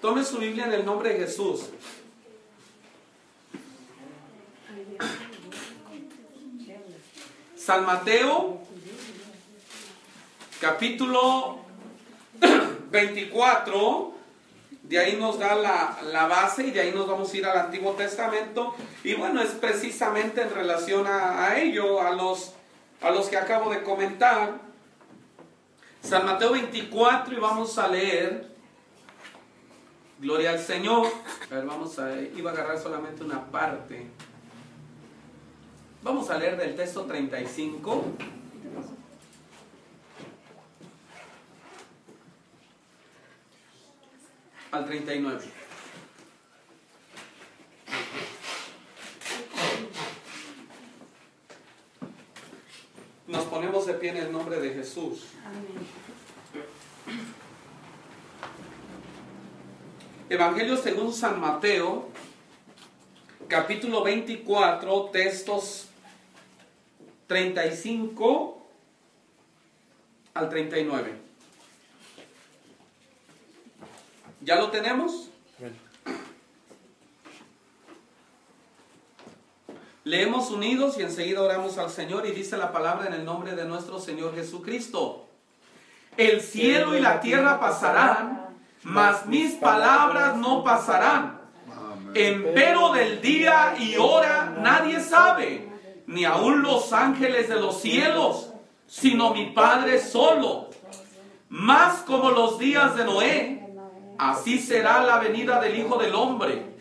Tome su Biblia en el nombre de Jesús. San Mateo, capítulo 24, de ahí nos da la, la, base y de ahí nos vamos a ir al Antiguo Testamento. Y bueno, es precisamente en relación a, a ello, a los, a los que acabo de comentar. San Mateo 24 y vamos a leer, gloria al Señor. A ver, vamos a, iba a agarrar solamente una parte. Vamos a leer del texto 35. Al 39. Nos ponemos de pie en el nombre de Jesús. Evangelio según San Mateo, capítulo 24, textos 35 al 39. ¿Ya lo tenemos? Leemos unidos y enseguida oramos al Señor y dice la palabra en el nombre de nuestro Señor Jesucristo. El cielo y la tierra pasarán, mas mis palabras no pasarán. Empero del día y hora nadie sabe, ni aun los ángeles de los cielos, sino mi Padre solo. Más como los días de Noé, así será la venida del Hijo del Hombre.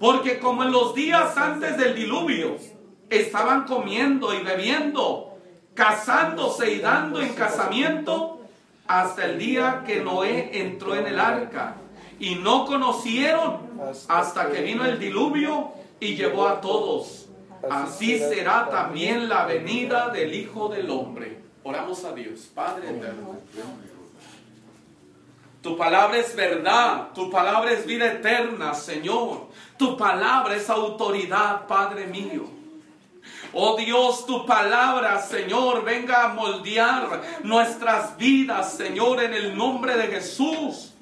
Porque como en los días antes del diluvio, estaban comiendo y bebiendo, casándose y dando en casamiento, hasta el día que Noé entró en el arca. Y no conocieron hasta que vino el diluvio y llevó a todos. Así será también la venida del Hijo del Hombre. Oramos a Dios, Padre eterno. Tu palabra es verdad, tu palabra es vida eterna, Señor. Tu palabra es autoridad, Padre mío. Oh Dios, tu palabra, Señor, venga a moldear nuestras vidas, Señor, en el nombre de Jesús.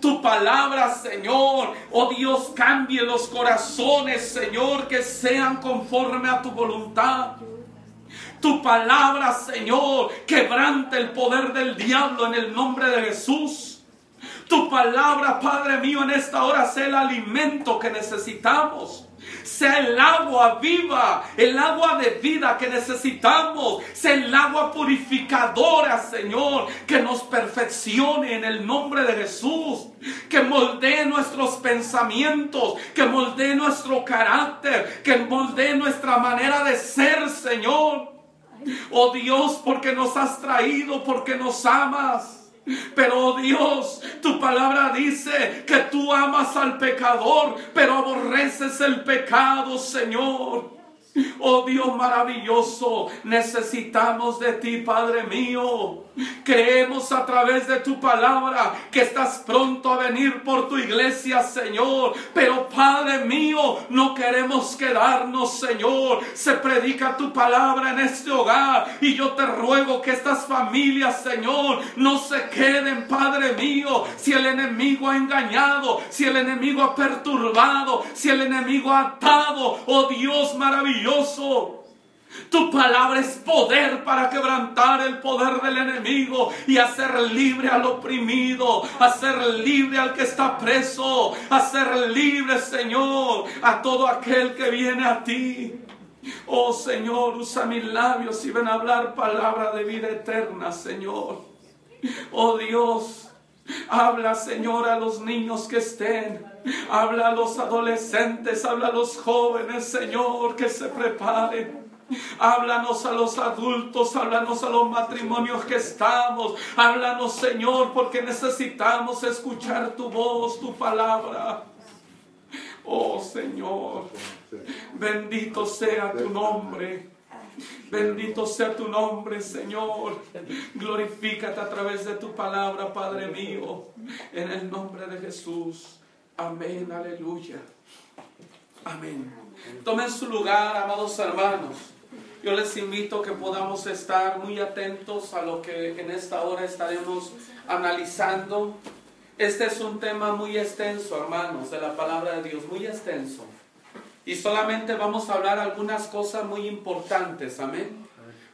Tu palabra, Señor, oh Dios, cambie los corazones, Señor, que sean conforme a tu voluntad. Tu palabra, Señor, quebrante el poder del diablo en el nombre de Jesús. Tu palabra, Padre mío, en esta hora sea el alimento que necesitamos. Sea el agua viva, el agua de vida que necesitamos. Sea el agua purificadora, Señor, que nos perfeccione en el nombre de Jesús. Que moldee nuestros pensamientos, que moldee nuestro carácter, que moldee nuestra manera de ser, Señor. Oh Dios, porque nos has traído, porque nos amas. Pero oh Dios, tu palabra dice que tú amas al pecador, pero aborreces el pecado, Señor. Oh Dios maravilloso, necesitamos de ti, Padre mío. Creemos a través de tu palabra que estás pronto a venir por tu iglesia, Señor. Pero Padre mío, no queremos quedarnos, Señor. Se predica tu palabra en este hogar y yo te ruego que estas familias, Señor, no se queden, Padre mío. Si el enemigo ha engañado, si el enemigo ha perturbado, si el enemigo ha atado, oh Dios maravilloso. Tu palabra es poder para quebrantar el poder del enemigo y hacer libre al oprimido, hacer libre al que está preso, hacer libre, Señor, a todo aquel que viene a ti. Oh Señor, usa mis labios y ven a hablar palabra de vida eterna, Señor. Oh Dios, Habla, Señor, a los niños que estén. Habla a los adolescentes, habla a los jóvenes, Señor, que se preparen. Háblanos a los adultos, háblanos a los matrimonios que estamos. Háblanos, Señor, porque necesitamos escuchar tu voz, tu palabra. Oh Señor, bendito sea tu nombre. Bendito sea tu nombre, Señor. Glorifícate a través de tu palabra, Padre mío. En el nombre de Jesús. Amén, aleluya. Amén. Tomen su lugar, amados hermanos. Yo les invito a que podamos estar muy atentos a lo que en esta hora estaremos analizando. Este es un tema muy extenso, hermanos, de la palabra de Dios, muy extenso. Y solamente vamos a hablar algunas cosas muy importantes, amén.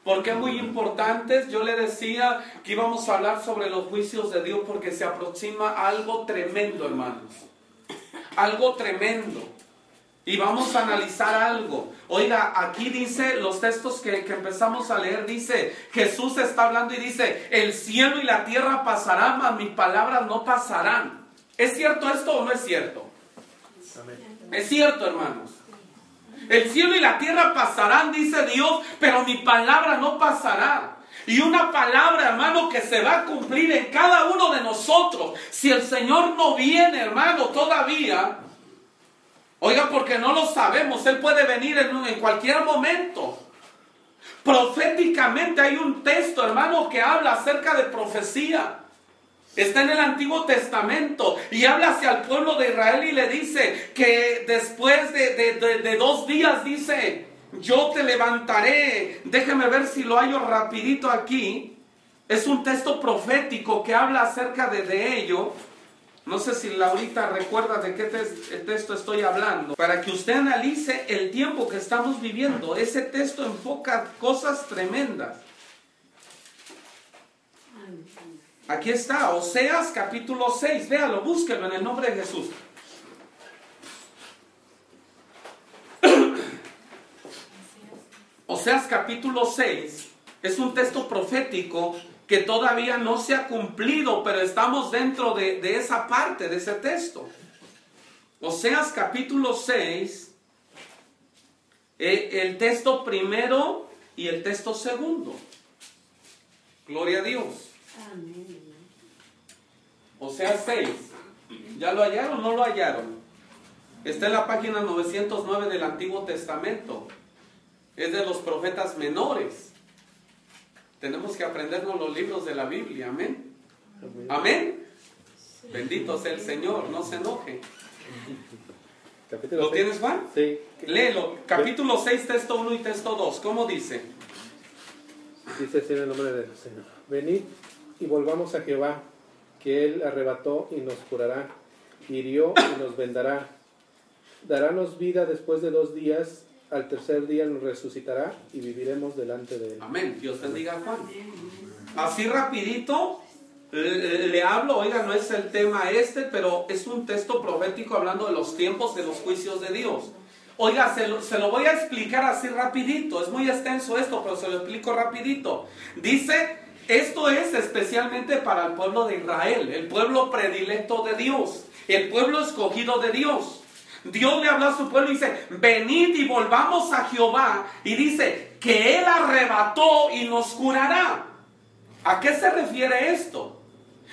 ¿Por qué muy importantes? Yo le decía que íbamos a hablar sobre los juicios de Dios porque se aproxima algo tremendo, hermanos. Algo tremendo. Y vamos a analizar algo. Oiga, aquí dice los textos que, empezamos a leer, dice, Jesús está hablando y dice, el cielo y la tierra pasarán, mas mis palabras no pasarán. ¿Es cierto esto o no es cierto? Es cierto, hermanos. El cielo y la tierra pasarán, dice Dios, pero mi palabra no pasará. Y una palabra, hermano, que se va a cumplir en cada uno de nosotros. Si el Señor no viene, hermano, todavía, Oiga, porque no lo sabemos, Él puede venir en, cualquier momento. Proféticamente hay un texto, hermano, que habla acerca de profecía. Está en el Antiguo Testamento y habla hacia el pueblo de Israel y le dice que después de, de dos días dice, yo te levantaré. Déjeme ver si lo hallo rapidito aquí. Es un texto profético que habla acerca de ello. No sé si Laurita recuerda de qué texto estoy hablando. Para que usted analice el tiempo que estamos viviendo. Ese texto enfoca cosas tremendas. Aquí está, Oseas capítulo 6. Véalo, búsquelo en el nombre de Jesús. Oseas capítulo 6 es un texto profético que todavía no se ha cumplido, pero estamos dentro de, esa parte, de ese texto. Oseas capítulo 6, eh, el texto primero y el texto segundo. Gloria a Dios. Oseas 6. ¿Ya lo hallaron o no lo hallaron? Está en la página 909 del Antiguo Testamento. Es de los profetas menores. Tenemos que aprendernos los libros de la Biblia, amén. Amén. Bendito sea el Señor, no se enoje. ¿Lo tienes, Juan? Sí. Léelo. Capítulo 6, texto 1 y texto 2. ¿Cómo dice? Dice así en el nombre del Señor. Venid y volvamos a Jehová, que Él arrebató y nos curará, hirió y nos vendará. Darános vida después de dos días al tercer día nos resucitará y viviremos delante de él. Amén. Dios bendiga a Juan. Así rapidito le, hablo, oiga, no es el tema este, pero es un texto profético hablando de los tiempos de los juicios de Dios. Oiga, se lo, se lo voy a explicar así rapidito. Es muy extenso esto, pero se lo explico rapidito. Dice, esto es especialmente para el pueblo de Israel, el pueblo predilecto de Dios, el pueblo escogido de Dios. Dios le habló a su pueblo y dice, venid y volvamos a Jehová. Y dice, que Él arrebató y nos curará. ¿A qué se refiere esto?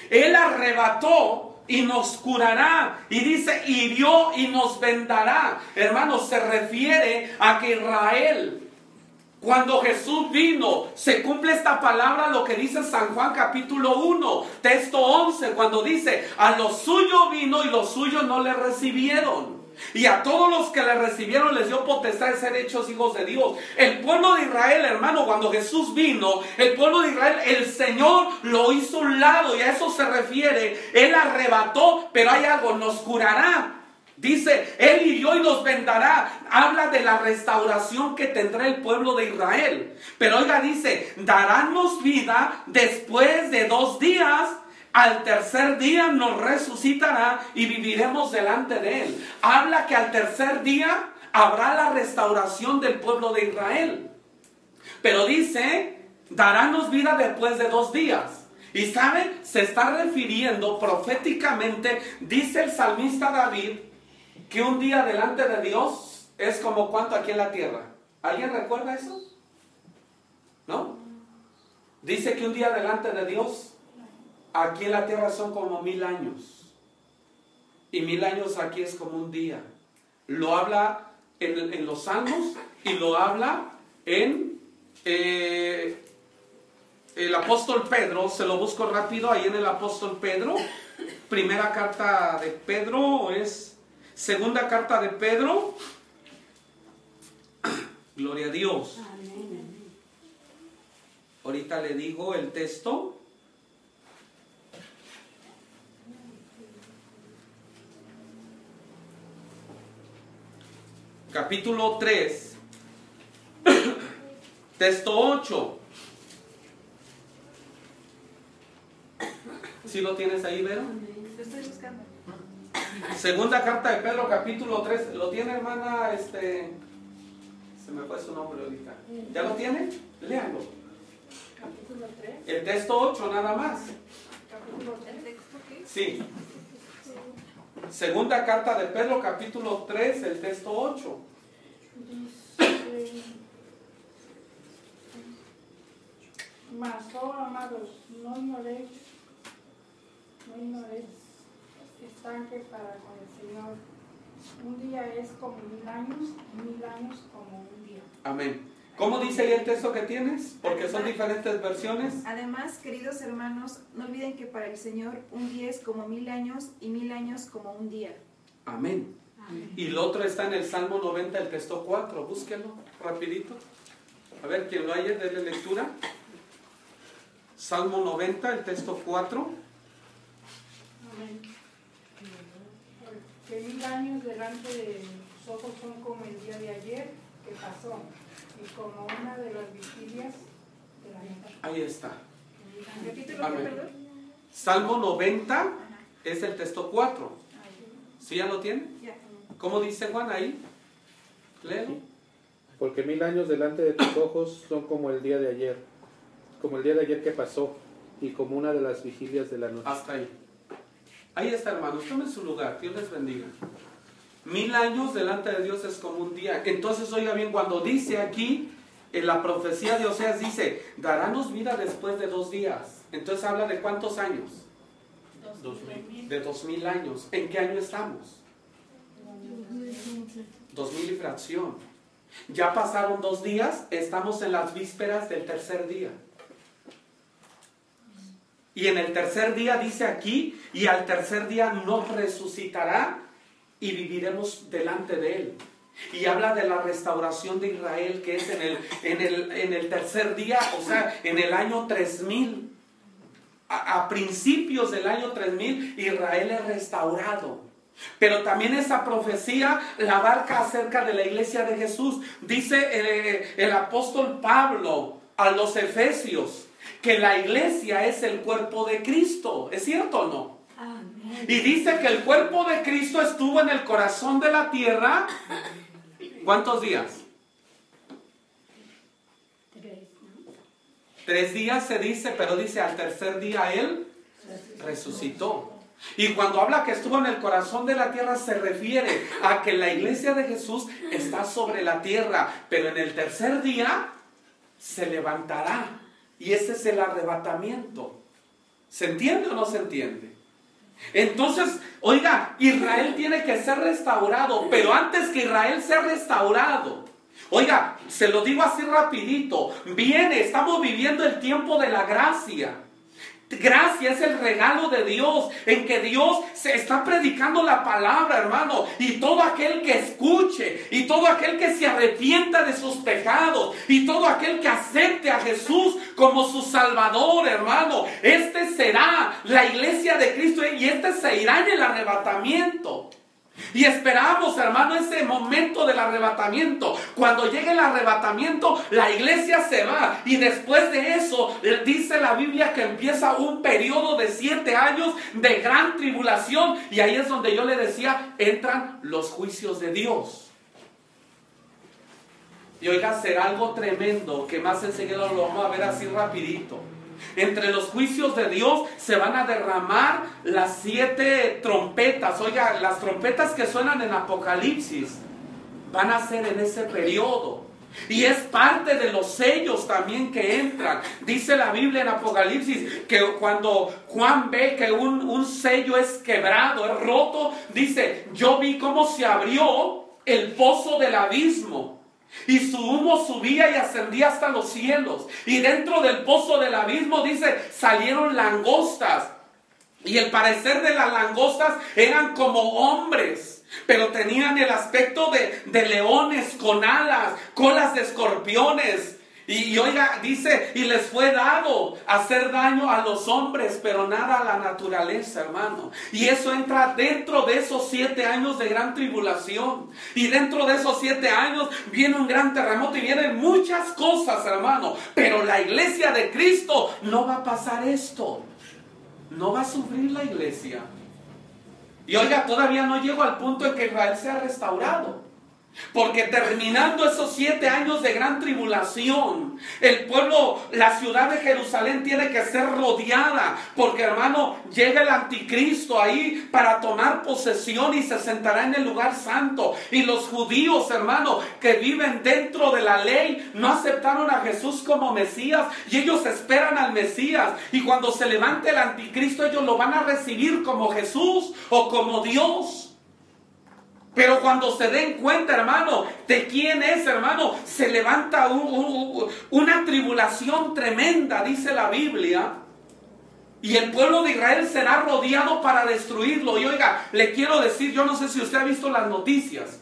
Él arrebató y nos curará. Y dice, hirió y nos vendará. Hermanos, se refiere a que Israel, cuando Jesús vino, se cumple esta palabra, lo que dice San Juan capítulo 1, texto 11, cuando dice, a lo suyo vino y los suyos no le recibieron. Y a todos los que le recibieron les dio potestad de ser hechos hijos de Dios. El pueblo de Israel, hermano, cuando Jesús vino, el pueblo de Israel, el Señor lo hizo un lado y a eso se refiere. Él arrebató, pero hay algo, nos curará. Dice, Él yo y nos vendará. Habla de la restauración que tendrá el pueblo de Israel. Pero oiga, dice, darános vida después de dos días al tercer día nos resucitará y viviremos delante de Él. Habla que al tercer día habrá la restauración del pueblo de Israel. Pero dice, darános vida después de dos días. Y saben, se está refiriendo proféticamente, dice el salmista David, que un día delante de Dios es como cuánto aquí en la tierra. ¿Alguien recuerda eso? ¿No? Dice que un día delante de Dios, aquí en la tierra son como mil años. Y mil años aquí es como un día. Lo habla en, los salmos y lo habla en eh, el apóstol Pedro. Se lo busco rápido ahí en el apóstol Pedro. Primera carta de Pedro es segunda carta de Pedro. Gloria a Dios. Ahorita le digo el texto. Capítulo 3, texto 8. ¿Sí lo tienes ahí, Vero? estoy buscando. Segunda carta de Pedro, capítulo 3. ¿Lo tiene, hermana? Este, se me fue su nombre ahorita. ¿Ya lo tiene? Léalo. Capítulo 3. El texto 8, nada más. Capítulo 3. texto qué? Sí. Segunda carta de Pedro, capítulo 3, el texto 8. Dice, mas, oh amados, no ignoréis, no ignoréis, están que para con el Señor un día es como mil años y mil años como un día. Amén. ¿Cómo dice ahí el texto que tienes? Porque son diferentes versiones. Además, queridos hermanos, no olviden que para el Señor un día es como mil años y mil años como un día. Amén. Y el otro está en el Salmo 90, el texto 4. Búsquenlo rapidito. A ver, quien lo haya, denle lectura. Salmo 90, el texto 4. Amén. Que mil años delante de tus ojos son como el día de ayer que pasó y como una de las vigilias de la noche. Ahí está. Perdón. Salmo 90 Ajá. es el texto 4. ¿Sí ya lo tiene? Ya. ¿Cómo dice Juan ahí? Léelo. Porque mil años delante de tus ojos son como el día de ayer, como el día de ayer que pasó, y como una de las vigilias de la noche. Hasta ahí. Ahí está, hermanos. Tomen su lugar. Dios les bendiga. Mil años delante de Dios es como un día. Entonces, oiga bien, cuando dice aquí, en la profecía de Oseas dice, darános vida después de dos días. Entonces habla de cuántos años? Dos mil. De dos mil años. ¿En qué año estamos? Dos mil y fracción. Ya pasaron dos días, estamos en las vísperas del tercer día. Y en el tercer día dice aquí, y al tercer día nos resucitará y viviremos delante de él. Y habla de la restauración de Israel, que es en el, en el, en el tercer día, o sea, en el año 3000. A, a principios del año 3000, Israel es restaurado. Pero también esa profecía la abarca acerca de la iglesia de Jesús. Dice eh, el apóstol Pablo a los efesios que la iglesia es el cuerpo de Cristo. ¿Es cierto o no? Amén. Y dice que el cuerpo de Cristo estuvo en el corazón de la tierra. ¿Cuántos días? Tres días se dice, pero dice al tercer día Él resucitó. Y cuando habla que estuvo en el corazón de la tierra se refiere a que la iglesia de Jesús está sobre la tierra, pero en el tercer día se levantará. Y ese es el arrebatamiento. ¿Se entiende o no se entiende? Entonces, oiga, Israel tiene que ser restaurado, pero antes que Israel sea restaurado, oiga, se lo digo así rapidito, viene, estamos viviendo el tiempo de la gracia. Gracia es el regalo de Dios, en que Dios se está predicando la palabra, hermano. Y todo aquel que escuche, y todo aquel que se arrepienta de sus pecados, y todo aquel que acepte a Jesús como su Salvador, hermano, este será la iglesia de Cristo y este se irá en el arrebatamiento. Y esperamos, hermano, ese momento del arrebatamiento. Cuando llegue el arrebatamiento, la iglesia se va. Y después de eso, eh, dice la Biblia que empieza un periodo de siete años de gran tribulación. Y ahí es donde yo le decía, entran los juicios de Dios. Y oiga, será algo tremendo que más enseguida lo vamos a ver así rapidito. Entre los juicios de Dios se van a derramar las siete trompetas. Oiga, las trompetas que suenan en Apocalipsis van a ser en ese periodo. Y es parte de los sellos también que entran. Dice la Biblia en Apocalipsis que cuando Juan ve que un, un sello es quebrado, es roto, dice, yo vi cómo se abrió el pozo del abismo. Y su humo subía y ascendía hasta los cielos. Y dentro del pozo del abismo, dice, salieron langostas. Y el parecer de las langostas eran como hombres, pero tenían el aspecto de, de leones con alas, colas de escorpiones. Y, oiga, dice, y les fue dado hacer daño a los hombres, pero nada a la naturaleza, hermano. Y eso entra dentro de esos siete años de gran tribulación. Y dentro de esos siete años viene un gran terremoto y vienen muchas cosas, hermano. Pero la iglesia de Cristo no va a pasar esto. No va a sufrir la iglesia. Y oiga, todavía no llego al punto en que Israel sea restaurado. Porque terminando esos siete años de gran tribulación, el pueblo, la ciudad de Jerusalén tiene que ser rodeada. Porque hermano, llega el anticristo ahí para tomar posesión y se sentará en el lugar santo. Y los judíos, hermano, que viven dentro de la ley, no aceptaron a Jesús como Mesías. Y ellos esperan al Mesías. Y cuando se levante el anticristo, ellos lo van a recibir como Jesús o como Dios. Pero cuando se den cuenta, hermano, de quién es, hermano, se levanta un, un, una tribulación tremenda, dice la Biblia. Y el pueblo de Israel será rodeado para destruirlo. Y oiga, le quiero decir, yo no sé si usted ha visto las noticias,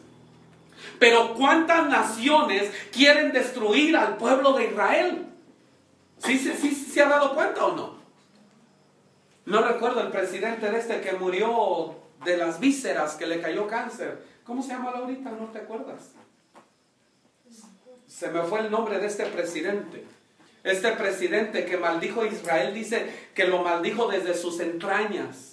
pero ¿cuántas naciones quieren destruir al pueblo de Israel? ¿Sí, sí, sí, se ha dado cuenta o no? No recuerdo el presidente de este que murió de las vísceras que le cayó cáncer. ¿Cómo se llama ahorita? ¿No te acuerdas? Se me fue el nombre de este presidente. Este presidente que maldijo a Israel dice que lo maldijo desde sus entrañas.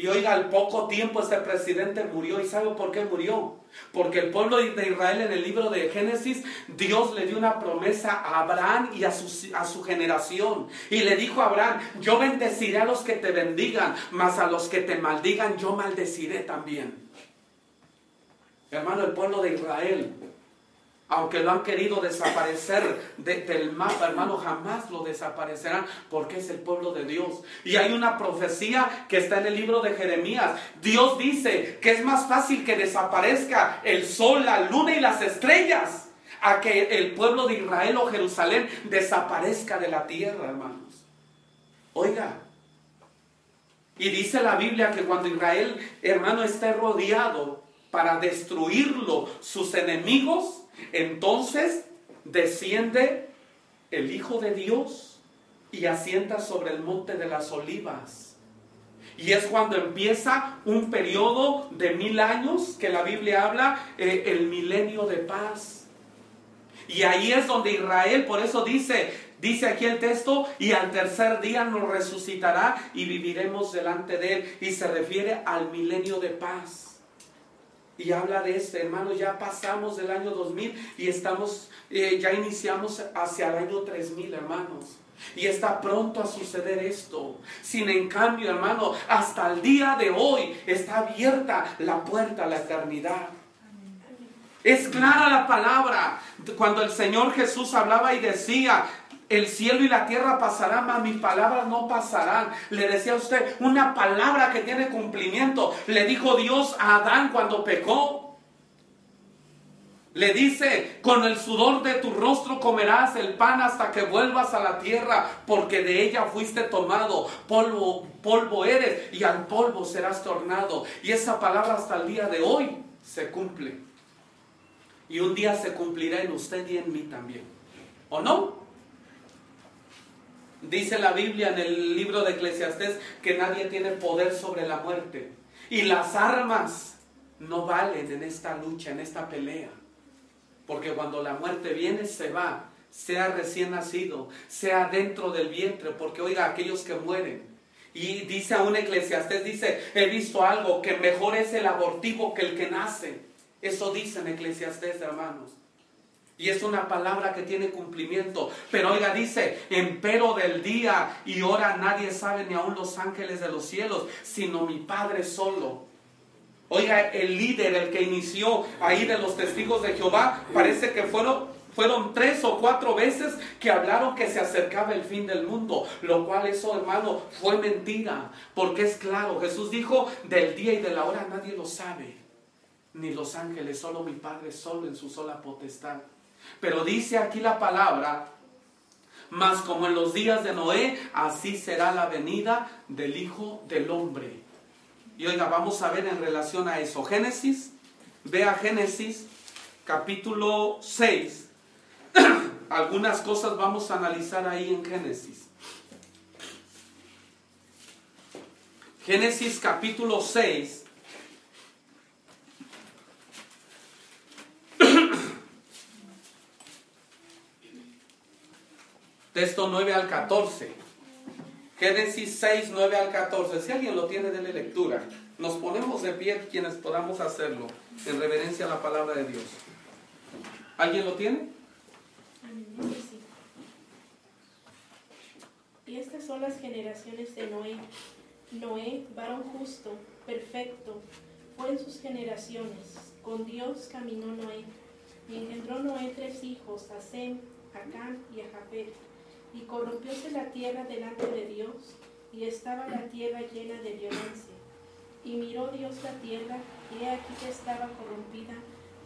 Y oiga, al poco tiempo este presidente murió. ¿Y sabe por qué murió? Porque el pueblo de Israel en el libro de Génesis, Dios le dio una promesa a Abraham y a su, a su generación. Y le dijo a Abraham, yo bendeciré a los que te bendigan, mas a los que te maldigan yo maldeciré también. Hermano, el pueblo de Israel aunque lo han querido desaparecer de, del mapa, hermano, jamás lo desaparecerán porque es el pueblo de Dios. Y hay una profecía que está en el libro de Jeremías. Dios dice que es más fácil que desaparezca el sol, la luna y las estrellas a que el pueblo de Israel o Jerusalén desaparezca de la tierra, hermanos. Oiga, y dice la Biblia que cuando Israel, hermano, esté rodeado para destruirlo, sus enemigos, entonces desciende el Hijo de Dios y asienta sobre el monte de las olivas. Y es cuando empieza un periodo de mil años que la Biblia habla, eh, el milenio de paz. Y ahí es donde Israel, por eso dice, dice aquí el texto, y al tercer día nos resucitará y viviremos delante de él. Y se refiere al milenio de paz y habla de este, hermano, ya pasamos del año 2000 y estamos, eh, ya iniciamos hacia el año 3000, hermanos. Y está pronto a suceder esto. Sin en cambio, hermano, hasta el día de hoy está abierta la puerta a la eternidad. Es clara la palabra. Cuando el Señor Jesús hablaba y decía, el cielo y la tierra pasarán, mas mis palabras no pasarán. Le decía a usted una palabra que tiene cumplimiento. Le dijo Dios a Adán cuando pecó. Le dice, con el sudor de tu rostro comerás el pan hasta que vuelvas a la tierra, porque de ella fuiste tomado, polvo, polvo eres y al polvo serás tornado. Y esa palabra hasta el día de hoy se cumple. Y un día se cumplirá en usted y en mí también. ¿O no? Dice la Biblia en el libro de Eclesiastés que nadie tiene poder sobre la muerte. Y las armas no valen en esta lucha, en esta pelea. Porque cuando la muerte viene, se va. Sea recién nacido, sea dentro del vientre. Porque oiga, aquellos que mueren. Y dice a un eclesiastés, dice, he visto algo, que mejor es el abortivo que el que nace. Eso dice en eclesiastés, hermanos. Y es una palabra que tiene cumplimiento. Pero oiga, dice, empero del día y hora nadie sabe, ni aun los ángeles de los cielos, sino mi Padre solo. Oiga, el líder, el que inició ahí de los testigos de Jehová, parece que fueron, fueron tres o cuatro veces que hablaron que se acercaba el fin del mundo, lo cual eso, hermano, fue mentira, porque es claro, Jesús dijo, del día y de la hora nadie lo sabe, ni los ángeles, solo mi Padre, solo en su sola potestad. Pero dice aquí la palabra, mas como en los días de Noé, así será la venida del Hijo del Hombre. Y oiga, vamos a ver en relación a eso. Génesis, vea Génesis capítulo 6. Algunas cosas vamos a analizar ahí en Génesis. Génesis capítulo 6. Texto 9 al 14. Génesis 6, 9 al 14. Si alguien lo tiene, de lectura. Nos ponemos de pie quienes podamos hacerlo en reverencia a la palabra de Dios. ¿Alguien lo tiene? Y estas son las generaciones de Noé. Noé, varón justo, perfecto, fue en sus generaciones. Con Dios caminó Noé. Y engendró Noé tres hijos, a Sem, a Cam y a. Y corrompióse la tierra delante de Dios, y estaba la tierra llena de violencia. Y miró Dios la tierra, y he aquí que estaba corrompida,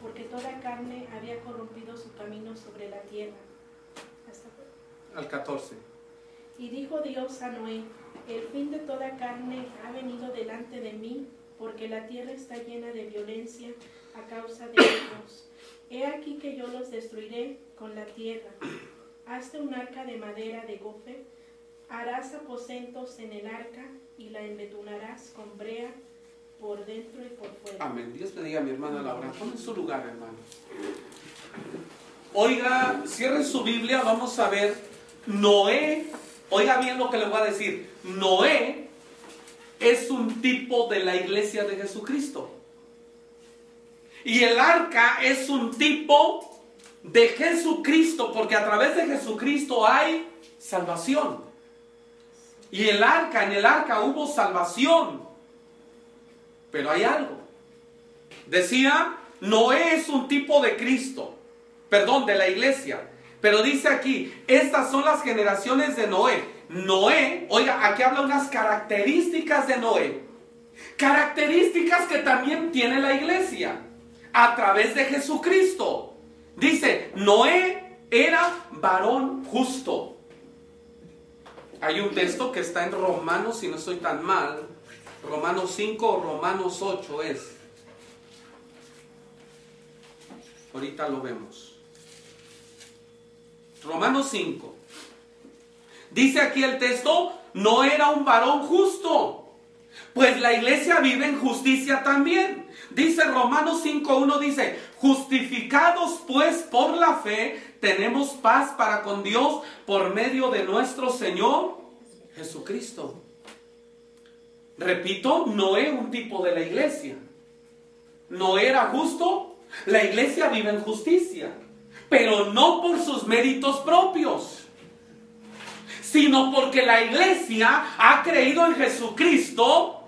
porque toda carne había corrompido su camino sobre la tierra. Hasta Al 14. y dijo Dios a Noé, el fin de toda carne ha venido delante de mí, porque la tierra está llena de violencia a causa de ellos. He aquí que yo los destruiré con la tierra. Hazte un arca de madera de gofe, harás aposentos en el arca y la embetunarás con brea por dentro y por fuera. Amén. Dios bendiga a mi hermana Laura. Pon en su lugar, hermano. Oiga, cierre su Biblia, vamos a ver. Noé, oiga bien lo que le voy a decir. Noé es un tipo de la iglesia de Jesucristo. Y el arca es un tipo de Jesucristo, porque a través de Jesucristo hay salvación. Y el arca, en el arca hubo salvación. Pero hay algo. Decía, Noé es un tipo de Cristo, perdón, de la iglesia. Pero dice aquí, estas son las generaciones de Noé. Noé, oiga, aquí habla unas características de Noé. Características que también tiene la iglesia a través de Jesucristo. Dice, Noé era varón justo. Hay un texto que está en Romanos, si no estoy tan mal, Romanos 5 o Romanos 8 es. Ahorita lo vemos. Romanos 5. Dice aquí el texto, no era un varón justo, pues la iglesia vive en justicia también. Dice Romanos 5.1, dice, justificados pues por la fe, tenemos paz para con Dios por medio de nuestro Señor Jesucristo. Repito, no es un tipo de la iglesia. No era justo. La iglesia vive en justicia, pero no por sus méritos propios, sino porque la iglesia ha creído en Jesucristo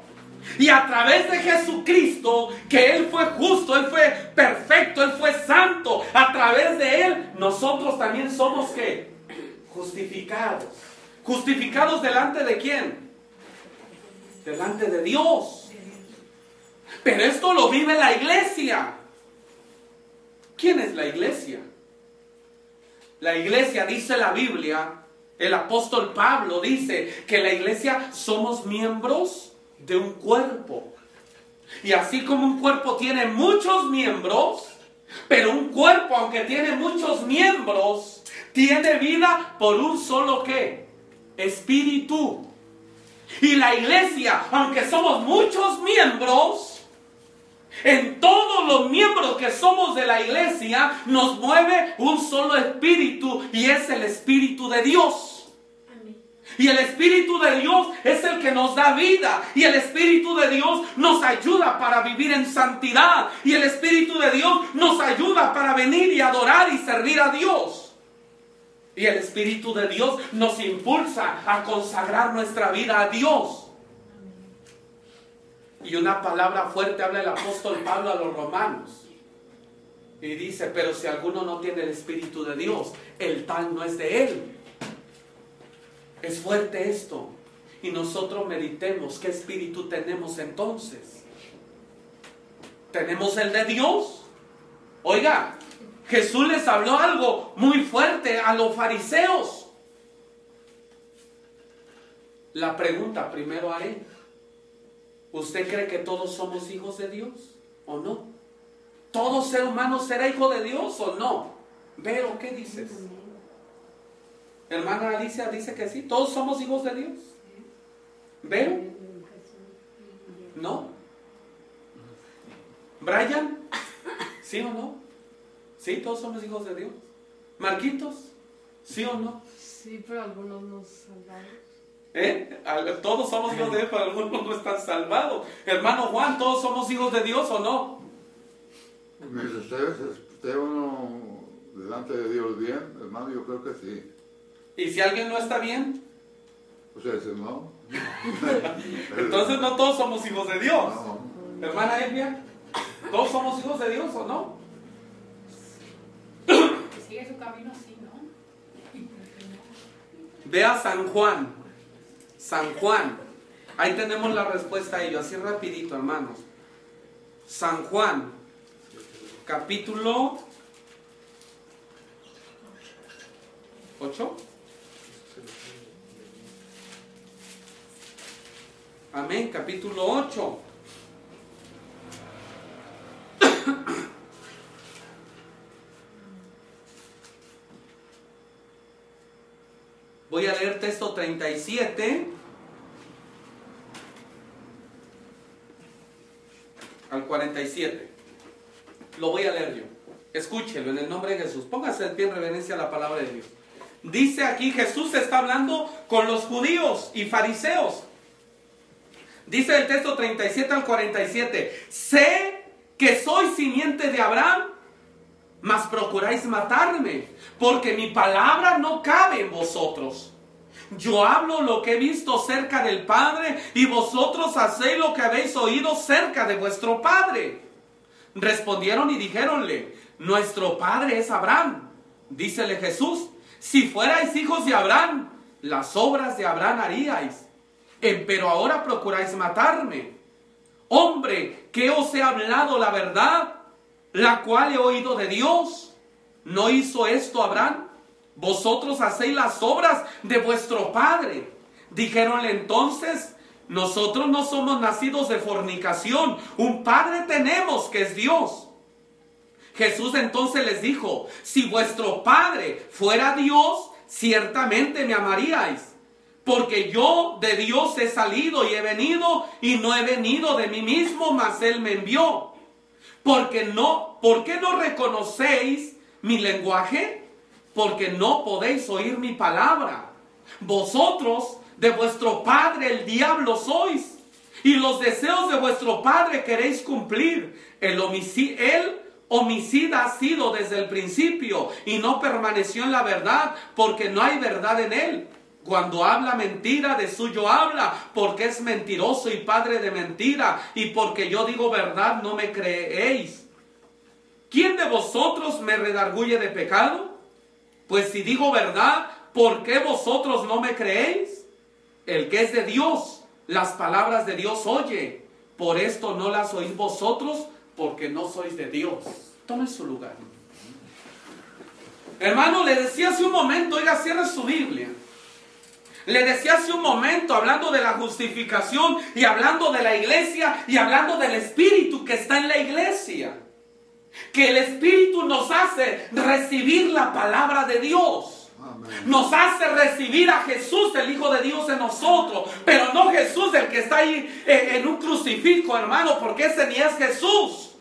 y a través de Jesucristo, que Él fue justo, Él fue perfecto, Él fue santo, a través de Él nosotros también somos que justificados. ¿Justificados delante de quién? Delante de Dios. Pero esto lo vive la iglesia. ¿Quién es la iglesia? La iglesia, dice la Biblia, el apóstol Pablo dice que la iglesia somos miembros de un cuerpo. Y así como un cuerpo tiene muchos miembros, pero un cuerpo, aunque tiene muchos miembros, tiene vida por un solo qué? Espíritu. Y la iglesia, aunque somos muchos miembros, en todos los miembros que somos de la iglesia nos mueve un solo espíritu y es el espíritu de Dios. Y el Espíritu de Dios es el que nos da vida. Y el Espíritu de Dios nos ayuda para vivir en santidad. Y el Espíritu de Dios nos ayuda para venir y adorar y servir a Dios. Y el Espíritu de Dios nos impulsa a consagrar nuestra vida a Dios. Y una palabra fuerte habla el apóstol Pablo a los romanos. Y dice, pero si alguno no tiene el Espíritu de Dios, el tal no es de él. Es fuerte esto. Y nosotros meditemos qué espíritu tenemos entonces. ¿Tenemos el de Dios? Oiga, Jesús les habló algo muy fuerte a los fariseos. La pregunta primero haré. ¿Usted cree que todos somos hijos de Dios o no? ¿Todo ser humano será hijo de Dios o no? Veo, ¿qué dices? Hermana Alicia dice que sí, todos somos hijos de Dios. ¿Veo? ¿No? ¿Brian? ¿Sí o no? Sí, todos somos hijos de Dios. ¿Marquitos? ¿Sí o no? Sí, pero algunos no salvados. ¿Eh? Todos somos hijos de Dios, pero algunos no están salvados. Hermano Juan, ¿todos somos hijos de Dios o no? Mientras esté uno delante de Dios bien, hermano, yo creo que sí. Y si alguien no está bien, O sea, dice, no. entonces no todos somos hijos de Dios. No. Hermana Elvia, ¿todos somos hijos de Dios o no? Que sigue su camino así, ¿no? Vea San Juan. San Juan. Ahí tenemos la respuesta a ello, así rapidito, hermanos. San Juan, capítulo 8. Amén, capítulo 8. Voy a leer texto 37 al 47. Lo voy a leer yo. Escúchelo en el nombre de Jesús. Póngase de pie en reverencia a la palabra de Dios. Dice aquí Jesús está hablando con los judíos y fariseos. Dice el texto 37 al 47. Sé que soy simiente de Abraham, mas procuráis matarme, porque mi palabra no cabe en vosotros. Yo hablo lo que he visto cerca del Padre, y vosotros hacéis lo que habéis oído cerca de vuestro Padre. Respondieron y dijéronle, nuestro Padre es Abraham. Dícele Jesús, si fuerais hijos de Abraham, las obras de Abraham haríais. Pero ahora procuráis matarme. Hombre, que os he hablado la verdad, la cual he oído de Dios. ¿No hizo esto Abraham? Vosotros hacéis las obras de vuestro padre. Dijéronle entonces, nosotros no somos nacidos de fornicación, un padre tenemos que es Dios. Jesús entonces les dijo, si vuestro padre fuera Dios, ciertamente me amaríais. Porque yo de Dios he salido y he venido y no he venido de mí mismo, mas Él me envió. Porque no, ¿por qué no reconocéis mi lenguaje? Porque no podéis oír mi palabra. Vosotros de vuestro padre el diablo sois. Y los deseos de vuestro padre queréis cumplir. El él homicida ha sido desde el principio y no permaneció en la verdad porque no hay verdad en él. Cuando habla mentira, de suyo habla, porque es mentiroso y padre de mentira, y porque yo digo verdad, no me creéis. ¿Quién de vosotros me redarguye de pecado? Pues si digo verdad, ¿por qué vosotros no me creéis? El que es de Dios, las palabras de Dios oye. Por esto no las oís vosotros, porque no sois de Dios. Tome su lugar. Hermano, le decía hace un momento, oiga, cierre su Biblia. Le decía hace un momento, hablando de la justificación y hablando de la iglesia y hablando del Espíritu que está en la iglesia. Que el Espíritu nos hace recibir la palabra de Dios. Amén. Nos hace recibir a Jesús, el Hijo de Dios, en nosotros. Pero no Jesús, el que está ahí eh, en un crucifijo, hermano, porque ese ni es Jesús.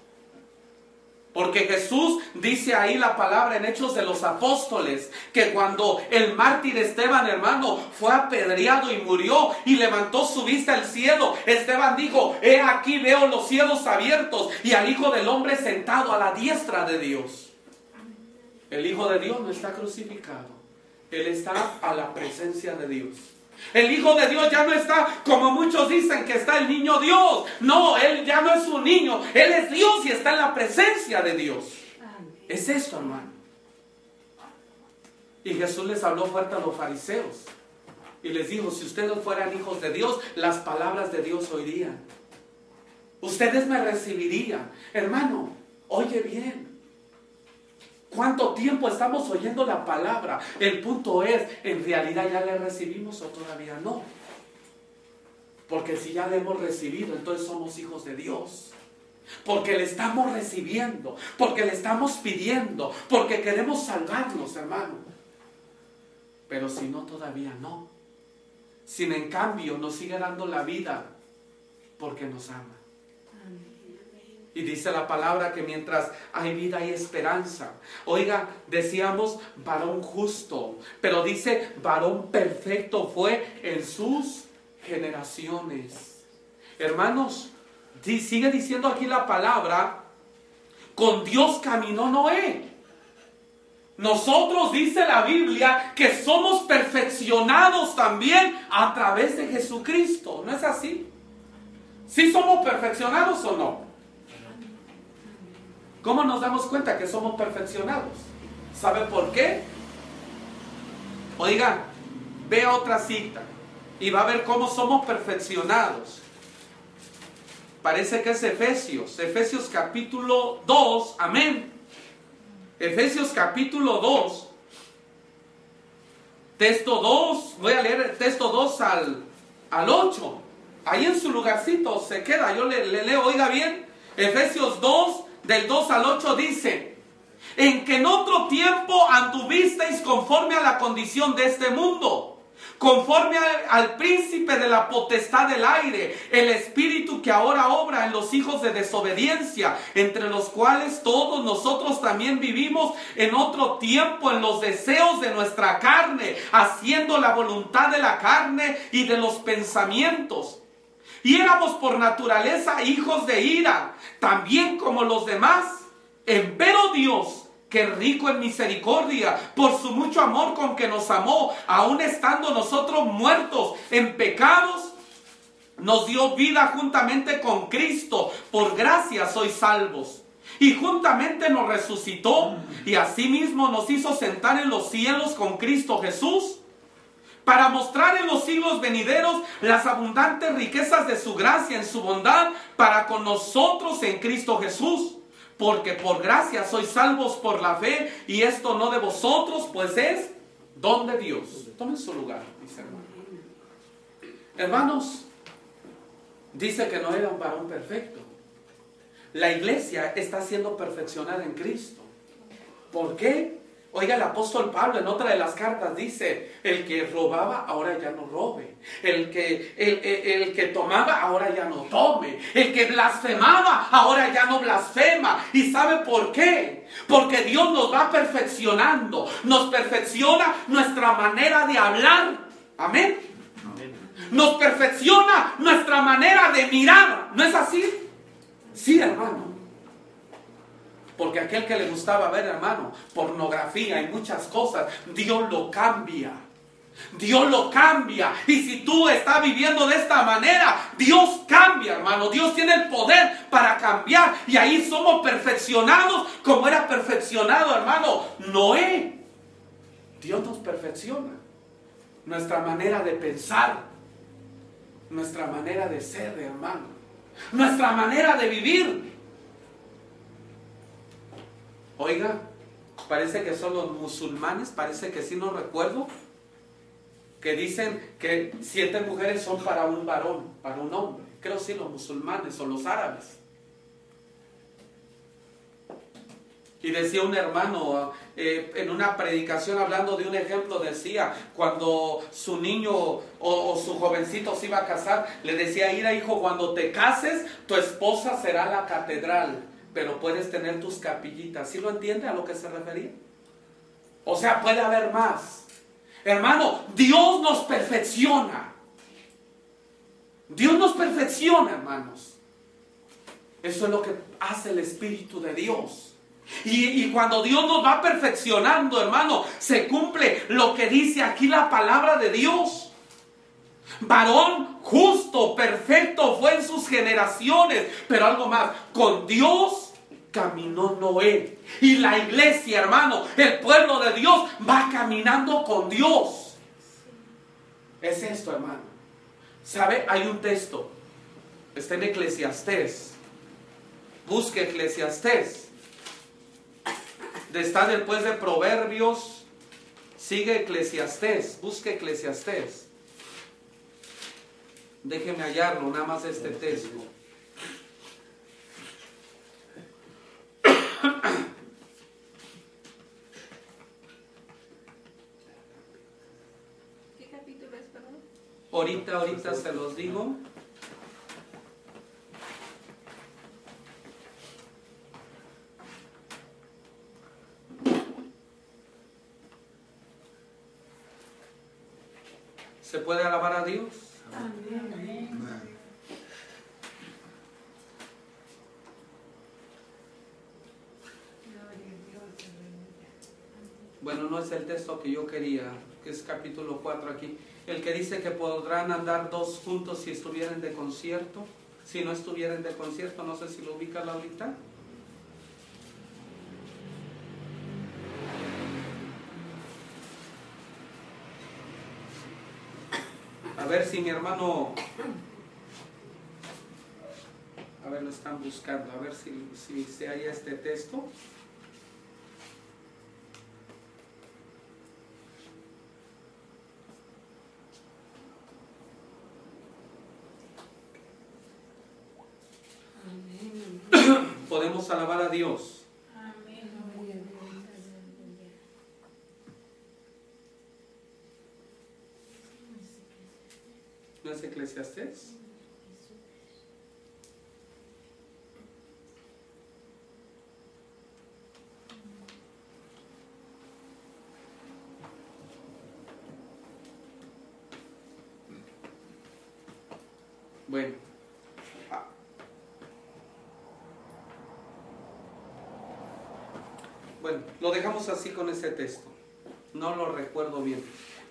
Porque Jesús dice ahí la palabra en Hechos de los Apóstoles, que cuando el mártir Esteban, hermano, fue apedreado y murió y levantó su vista al cielo, Esteban dijo, he aquí veo los cielos abiertos y al Hijo del Hombre sentado a la diestra de Dios. El Hijo de Dios no está crucificado, Él está a la presencia de Dios. El Hijo de Dios ya no está como muchos dicen que está el niño Dios. No, Él ya no es un niño. Él es Dios y está en la presencia de Dios. Es esto, hermano. Y Jesús les habló fuerte a los fariseos. Y les dijo, si ustedes fueran hijos de Dios, las palabras de Dios oirían. Ustedes me recibirían. Hermano, oye bien. ¿Cuánto tiempo estamos oyendo la palabra? El punto es, ¿en realidad ya la recibimos o todavía no? Porque si ya la hemos recibido, entonces somos hijos de Dios. Porque le estamos recibiendo, porque le estamos pidiendo, porque queremos salvarnos, hermano. Pero si no, todavía no. Sin en cambio nos sigue dando la vida porque nos ama. Y dice la palabra que mientras hay vida hay esperanza. Oiga, decíamos varón justo, pero dice varón perfecto fue en sus generaciones. Hermanos, sigue diciendo aquí la palabra, con Dios caminó Noé. Nosotros dice la Biblia que somos perfeccionados también a través de Jesucristo. ¿No es así? ¿Sí somos perfeccionados o no? ¿Cómo nos damos cuenta que somos perfeccionados? ¿Sabe por qué? Oiga, ve otra cita y va a ver cómo somos perfeccionados. Parece que es Efesios, Efesios capítulo 2, amén. Efesios capítulo 2, texto 2, voy a leer el texto 2 al, al 8. Ahí en su lugarcito se queda, yo le, le leo, oiga bien, Efesios 2, del 2 al 8 dice, en que en otro tiempo anduvisteis conforme a la condición de este mundo, conforme al, al, príncipe de la potestad del aire, el espíritu que ahora obra en los hijos de desobediencia, entre los cuales todos nosotros también vivimos en otro tiempo en los deseos de nuestra carne, haciendo la voluntad de la carne y de los pensamientos. Y éramos por naturaleza hijos de ira, también como los demás. Empero Dios, que rico en misericordia, por su mucho amor con que nos amó, aun estando nosotros muertos en pecados, nos dio vida juntamente con Cristo. Por gracia sois salvos. Y juntamente nos resucitó y asimismo nos hizo sentar en los cielos con Cristo Jesús para mostrar en los siglos venideros las abundantes riquezas de su gracia en su bondad para con nosotros en Cristo Jesús. Porque por gracia sois salvos por la fe y esto no de vosotros, pues es don de Dios. Tomen su lugar, dice hermano. Hermanos, dice que no era un varón perfecto. La iglesia está siendo perfeccionada en Cristo. ¿Por qué? Oiga, el apóstol Pablo en otra de las cartas dice, el que robaba ahora ya no robe, el que, el, el, el, que tomaba ahora ya no tome, el que blasfemaba ahora ya no blasfema. ¿Y sabe por qué? Porque Dios nos va perfeccionando, nos perfecciona nuestra manera de hablar. Amén. Nos perfecciona nuestra manera de mirar. ¿No es así? Sí, hermano. Porque aquel que le gustaba ver, hermano, pornografía y muchas cosas, Dios lo cambia. Dios lo cambia. Y si tú estás viviendo de esta manera, Dios cambia, hermano. Dios tiene el poder para cambiar. Y ahí somos perfeccionados como era perfeccionado, hermano, Noé. Dios nos perfecciona. Nuestra manera de pensar. Nuestra manera de ser, hermano. Nuestra manera de vivir. Oiga, parece que son los musulmanes, parece que sí no recuerdo, que dicen que siete mujeres son para un varón, para un hombre. Creo sí los musulmanes o los árabes. Y decía un hermano eh, en una predicación hablando de un ejemplo, decía, cuando su niño o, o, su jovencito se iba a casar, le decía, mira hijo, cuando te cases, tu esposa será la catedral pero puedes tener tus capillitas. ¿Sí lo entiende a lo que se refería? O sea, puede haber más. Hermano, Dios nos perfecciona. Dios nos perfecciona, hermanos. Eso es lo que hace el Espíritu de Dios. Y, y, cuando Dios nos va perfeccionando, hermano, se cumple lo que dice aquí la palabra de Dios. Varón justo, perfecto fue en sus generaciones. Pero algo más, con Dios caminó Noé. Y la iglesia, hermano, el pueblo de Dios va caminando con Dios. Es esto, hermano. ¿Sabe? Hay un texto. Está en Eclesiastés. Busque Eclesiastés. Está después de Proverbios. Sigue Eclesiastés. Busque Eclesiastés. Déjeme hallarlo, nada más este texto. ¿Qué capítulo es, perdón? Ahorita, ahorita se los digo. ¿Se puede alabar a Dios? Bueno, no es el texto que yo quería, que es capítulo 4 aquí. El que dice que podrán andar dos juntos si estuvieran de concierto. Si no estuvieran de concierto, no sé si lo ubica ahorita. A ver si mi hermano... A ver, lo están buscando. A ver si, si se halla este texto. Podemos alabar a Dios. ¿No es Eclesiastés? Bueno. Bueno, lo dejamos así con ese texto. No lo recuerdo bien.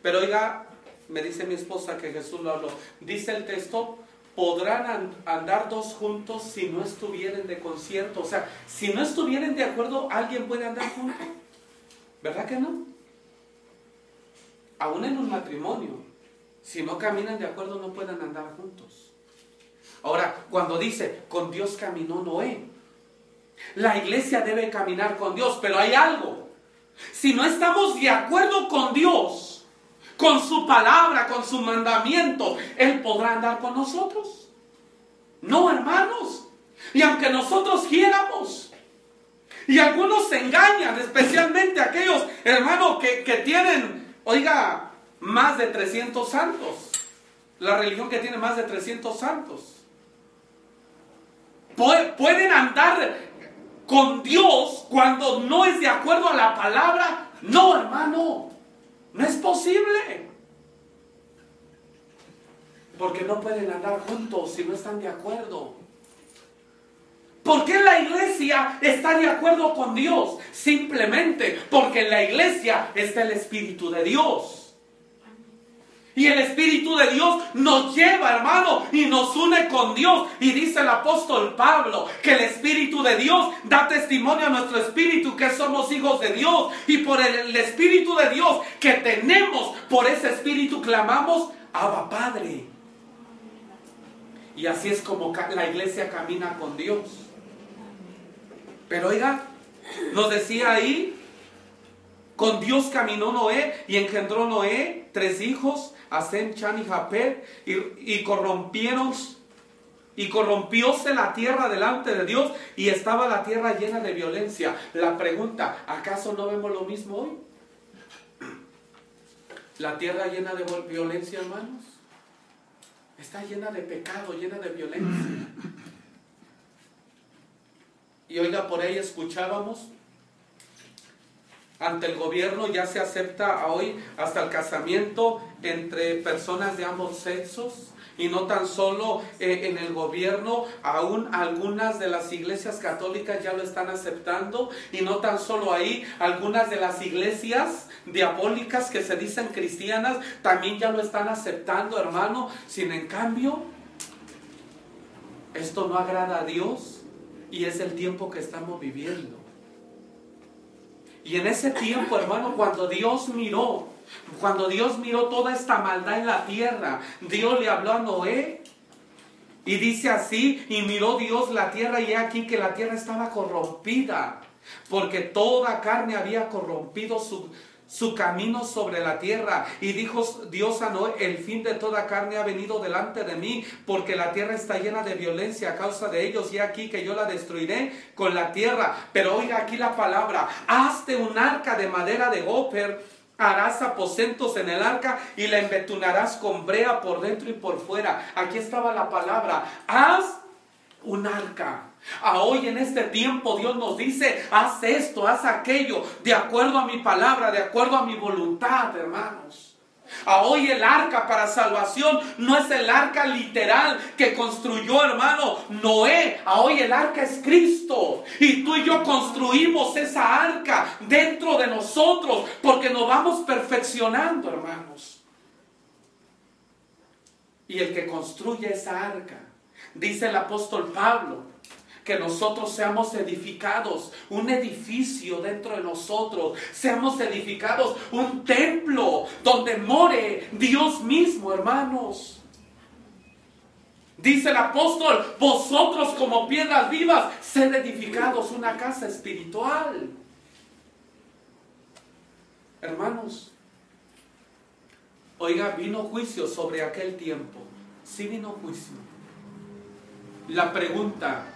Pero oiga, me dice mi esposa que Jesús lo habló. Dice el texto, podrán an- andar dos juntos si no estuvieren de concierto. O sea, si no estuvieren de acuerdo, ¿alguien puede andar junto? ¿Verdad que no? Aún en un matrimonio, si no caminan de acuerdo, no pueden andar juntos. Ahora, cuando dice, con Dios caminó Noé, la iglesia debe caminar con Dios, pero hay algo. Si no estamos de acuerdo con Dios, con su palabra, con su mandamiento, Él podrá andar con nosotros. No, hermanos. Y aunque nosotros quiéramos, y algunos se engañan, especialmente aquellos hermanos que, que tienen, oiga, más de 300 santos. La religión que tiene más de 300 santos. Pu- Pueden andar con Dios cuando no es de acuerdo a la palabra. No, hermano, no es posible. Porque no pueden andar juntos si no están de acuerdo. ¿Por qué la iglesia está de acuerdo con Dios? Simplemente porque en la iglesia está el Espíritu de Dios. Y el Espíritu de Dios nos lleva, hermano, y nos une con Dios. Y dice el apóstol Pablo que el Espíritu de Dios da testimonio a nuestro espíritu que somos hijos de Dios. Y por el, Espíritu de Dios que tenemos, por ese Espíritu clamamos, Abba Padre. Y así es como la iglesia camina con Dios. Pero oiga, nos decía ahí, con Dios caminó Noé y engendró Noé tres hijos, Asem, Chan y Japet, y, y corrompieron, y corrompióse la tierra delante de Dios y estaba la tierra llena de violencia. La pregunta, ¿acaso no vemos lo mismo hoy? La tierra llena de violencia, hermanos. Está llena de pecado, llena de violencia. Y oiga, por ahí escuchábamos ante el gobierno ya se acepta hoy hasta el casamiento entre personas de ambos sexos. Y no tan solo eh, en el gobierno, aún algunas de las iglesias católicas ya lo están aceptando. Y no tan solo ahí, algunas de las iglesias diabólicas que se dicen cristianas también ya lo están aceptando, hermano. Sin en cambio, esto no agrada a Dios y es el tiempo que estamos viviendo. Y en ese tiempo, hermano, cuando Dios miró, cuando Dios miró toda esta maldad en la tierra, Dios le habló a Noé y dice así, y miró Dios la tierra y aquí que la tierra estaba corrompida, porque toda carne había corrompido su, su camino sobre la tierra. Y dijo Dios a Noé, el fin de toda carne ha venido delante de mí, porque la tierra está llena de violencia a causa de ellos, y aquí que yo la destruiré con la tierra. Pero oiga aquí la palabra, hazte un arca de madera de goper harás aposentos en el arca y la embetunarás con brea por dentro y por fuera. Aquí estaba la palabra, haz un arca. A hoy en este tiempo Dios nos dice, haz esto, haz aquello, de acuerdo a mi palabra, de acuerdo a mi voluntad, hermanos. A hoy el arca para salvación no es el arca literal que construyó hermano Noé. A hoy el arca es Cristo. Y tú y yo construimos esa arca dentro de nosotros porque nos vamos perfeccionando, hermanos. Y el que construye esa arca, dice el apóstol Pablo, que nosotros seamos edificados, un edificio dentro de nosotros, seamos edificados un templo donde more Dios mismo, hermanos. Dice el apóstol, vosotros como piedras vivas, sed edificados una casa espiritual. Hermanos, oiga, vino juicio sobre aquel tiempo. Sí vino juicio. La pregunta,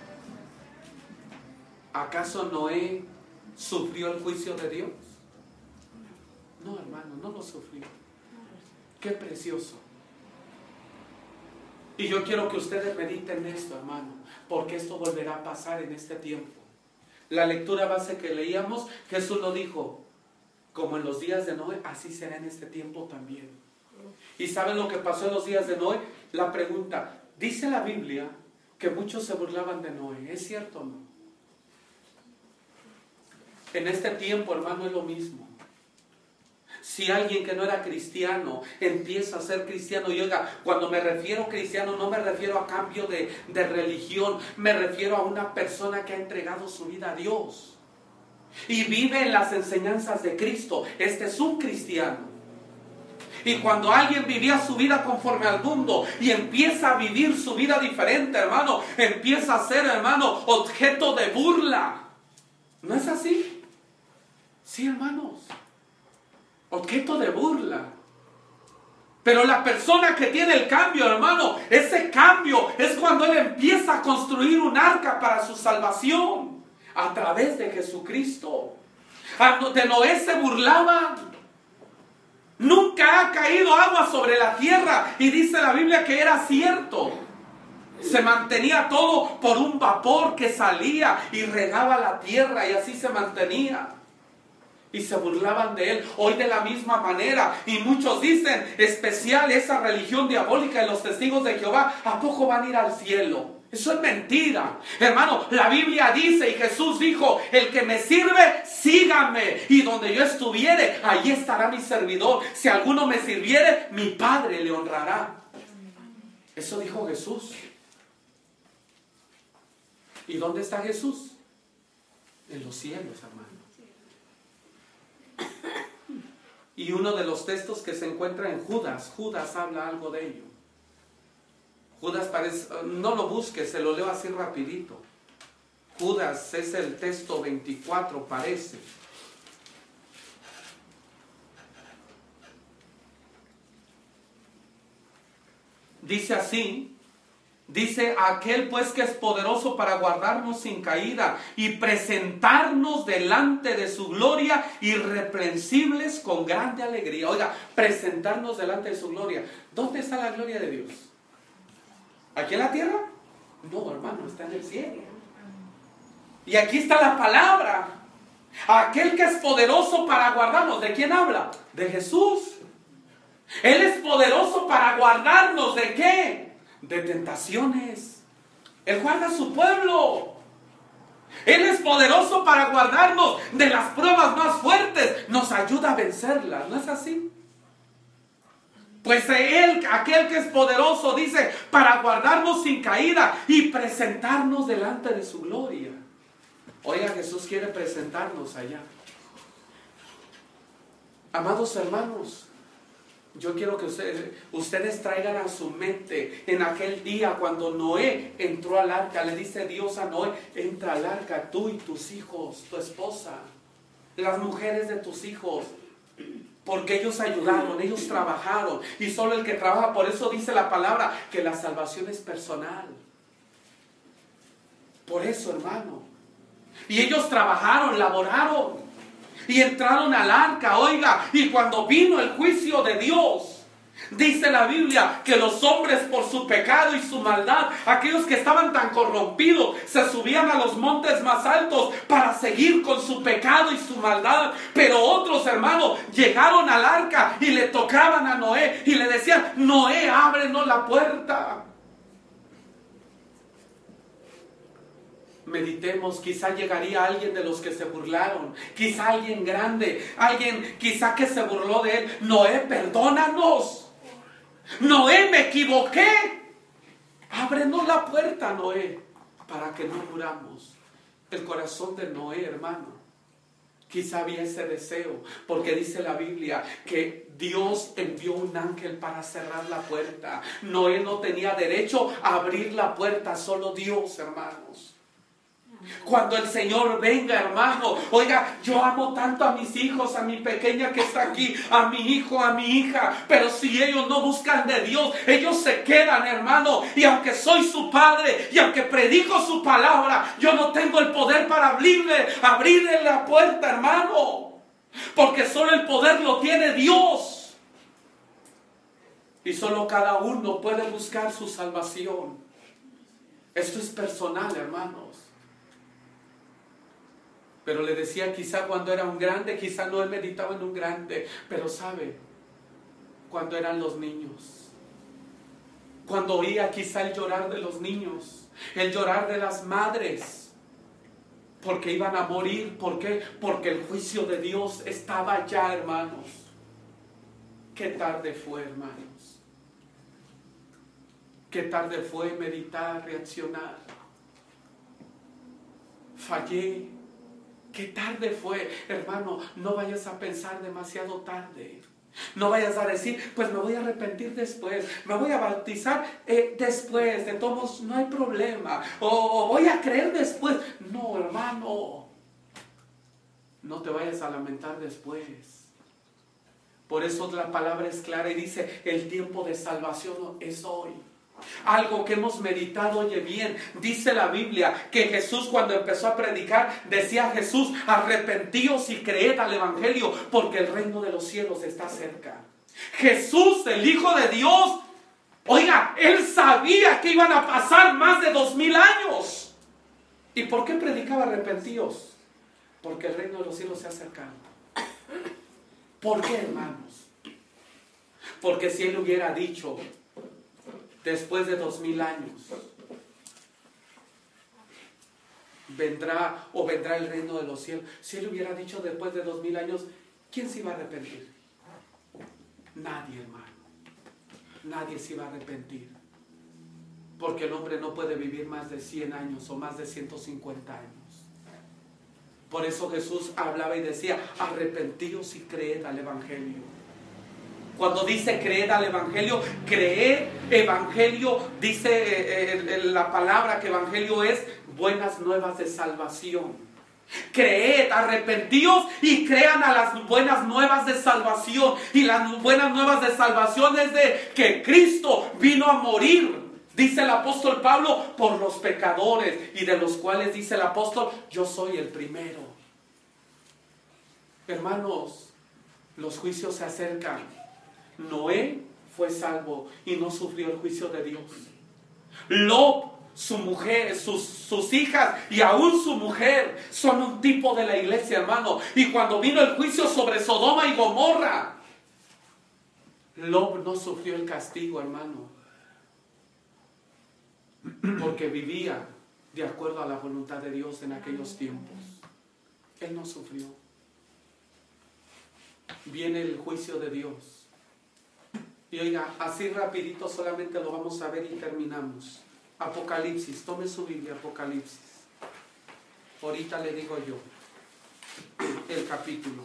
¿Acaso Noé sufrió el juicio de Dios? No, hermano, no lo sufrió. Qué precioso. Y yo quiero que ustedes mediten esto, hermano, porque esto volverá a pasar en este tiempo. La lectura base que leíamos, Jesús lo dijo, como en los días de Noé, así será en este tiempo también. ¿Y saben lo que pasó en los días de Noé? La pregunta, dice la Biblia que muchos se burlaban de Noé, ¿es cierto o no? En este tiempo, hermano, es lo mismo. Si alguien que no era cristiano empieza a ser cristiano, y oiga, cuando me refiero a cristiano no me refiero a cambio de, de religión, me refiero a una persona que ha entregado su vida a Dios y vive en las enseñanzas de Cristo. Este es un cristiano. Y cuando alguien vivía su vida conforme al mundo y empieza a vivir su vida diferente, hermano, empieza a ser, hermano, objeto de burla. ¿No es así? Sí, hermanos. Objeto de burla. Pero la persona que tiene el cambio, hermano, ese cambio es cuando él empieza a construir un arca para su salvación a través de Jesucristo. De Noé se burlaba. Nunca ha caído agua sobre la tierra y dice la Biblia que era cierto. Se mantenía todo por un vapor que salía y regaba la tierra y así se mantenía y se burlaban de él. Hoy de la misma manera. Y muchos dicen, especial esa religión diabólica de los testigos de Jehová, ¿a poco van a ir al cielo? Eso es mentira. Hermano, la Biblia dice y Jesús dijo, el que me sirve, sígame. Y donde yo estuviere, allí estará mi servidor. Si alguno me sirviere, mi Padre le honrará. Eso dijo Jesús. ¿Y dónde está Jesús? En los cielos, hermano. Y uno de los textos que se encuentra en Judas, Judas habla algo de ello. Judas parece, no lo busque, se lo leo así rapidito. Judas es el texto 24, parece. Dice así, Dice aquel pues que es poderoso para guardarnos sin caída y presentarnos delante de su gloria irreprensibles con grande alegría. Oiga, presentarnos delante de su gloria. ¿Dónde está la gloria de Dios? ¿Aquí en la tierra? No, hermano, está en el cielo. Y aquí está la palabra. Aquel que es poderoso para guardarnos. ¿De quién habla? De Jesús. Él es poderoso para guardarnos de qué? De tentaciones. Él guarda a su pueblo. Él es poderoso para guardarnos de las pruebas más fuertes. Nos ayuda a vencerlas. ¿No es así? Pues Él, aquel que es poderoso, dice, para guardarnos sin caída y presentarnos delante de su gloria. Oiga, Jesús quiere presentarnos allá. Amados hermanos, yo quiero que ustedes, traigan a su mente en aquel día cuando Noé entró al arca. Le dice Dios a Noé, entra al arca tú y tus hijos, tu esposa, las mujeres de tus hijos. Porque ellos ayudaron, ellos trabajaron. Y solo el que trabaja, por eso dice la palabra, que la salvación es personal. Por eso, hermano. Y ellos trabajaron, laboraron y entraron al arca, oiga, y cuando vino el juicio de Dios, dice la Biblia que los hombres por su pecado y su maldad, aquellos que estaban tan corrompidos, se subían a los montes más altos para seguir con su pecado y su maldad, pero otros hermanos llegaron al arca y le tocaban a Noé y le decían, Noé, ábrenos la puerta. Meditemos, quizá llegaría alguien de los que se burlaron, quizá alguien grande, alguien quizá que se burló de él. Noé, perdónanos. Noé, me equivoqué. Ábrenos la puerta, Noé, para que no muramos. El corazón de Noé, hermano. Quizá había ese deseo, porque dice la Biblia que Dios envió un ángel para cerrar la puerta. Noé no tenía derecho a abrir la puerta, solo Dios, hermanos. Cuando el Señor venga, hermano, oiga, yo amo tanto a mis hijos, a mi pequeña que está aquí, a mi hijo, a mi hija, pero si ellos no buscan de Dios, ellos se quedan, hermano, y aunque soy su padre y aunque predico su palabra, yo no tengo el poder para abrirle, abrirle la puerta, hermano, porque solo el poder lo tiene Dios. Y solo cada uno puede buscar su salvación. Esto es personal, hermanos. Pero le decía, quizá cuando era un grande, quizá no he meditado en un grande, pero sabe, cuando eran los niños. Cuando oía quizá el llorar de los niños, el llorar de las madres, porque iban a morir. ¿Por qué? Porque el juicio de Dios estaba ya, hermanos. Qué tarde fue, hermanos. Qué tarde fue meditar, reaccionar. Fallé, Qué tarde fue, hermano, no vayas a pensar demasiado tarde. No vayas a decir, pues me voy a arrepentir después, me voy a bautizar eh, después, de todos no hay problema, o, voy a creer después. No, hermano, no te vayas a lamentar después. Por eso la palabra es clara y dice, el tiempo de salvación es hoy. Algo que hemos meditado, oye bien, dice la Biblia que Jesús cuando empezó a predicar decía Jesús, arrepentíos y creed al Evangelio porque el reino de los cielos está cerca. Jesús, el Hijo de Dios, oiga, él sabía que iban a pasar más de dos mil años. ¿Y por qué predicaba arrepentíos? Porque el reino de los cielos se ha acercado. ¿Por qué, hermanos? Porque si él hubiera dicho, después de dos mil años. Vendrá o vendrá el reino de los cielos. Si él hubiera dicho después de dos mil años, ¿quién se iba a arrepentir? Nadie, hermano. Nadie se iba a arrepentir. Porque el hombre no puede vivir más de 100 años o más de 150 años. Por eso Jesús hablaba y decía, arrepentíos y creed al Evangelio. Cuando dice creed al Evangelio, creer Evangelio, dice eh, eh, la palabra que Evangelio es buenas nuevas de salvación. Creed, arrepentíos y crean a las buenas nuevas de salvación. Y las buenas nuevas de salvación es de que Cristo vino a morir, dice el apóstol Pablo, por los pecadores. Y de los cuales dice el apóstol, yo soy el primero. Hermanos, los juicios se acercan. Noé fue salvo y no sufrió el juicio de Dios. Lot su mujer, sus, sus hijas y aún su mujer son un tipo de la iglesia, hermano. Y cuando vino el juicio sobre Sodoma y Gomorra, Lob no sufrió el castigo, hermano, porque vivía de acuerdo a la voluntad de Dios en aquellos tiempos. Él no sufrió. Viene el juicio de Dios. Y oiga, así rapidito solamente lo vamos a ver y terminamos. Apocalipsis, tome su Biblia, Apocalipsis. Ahorita le digo yo el capítulo.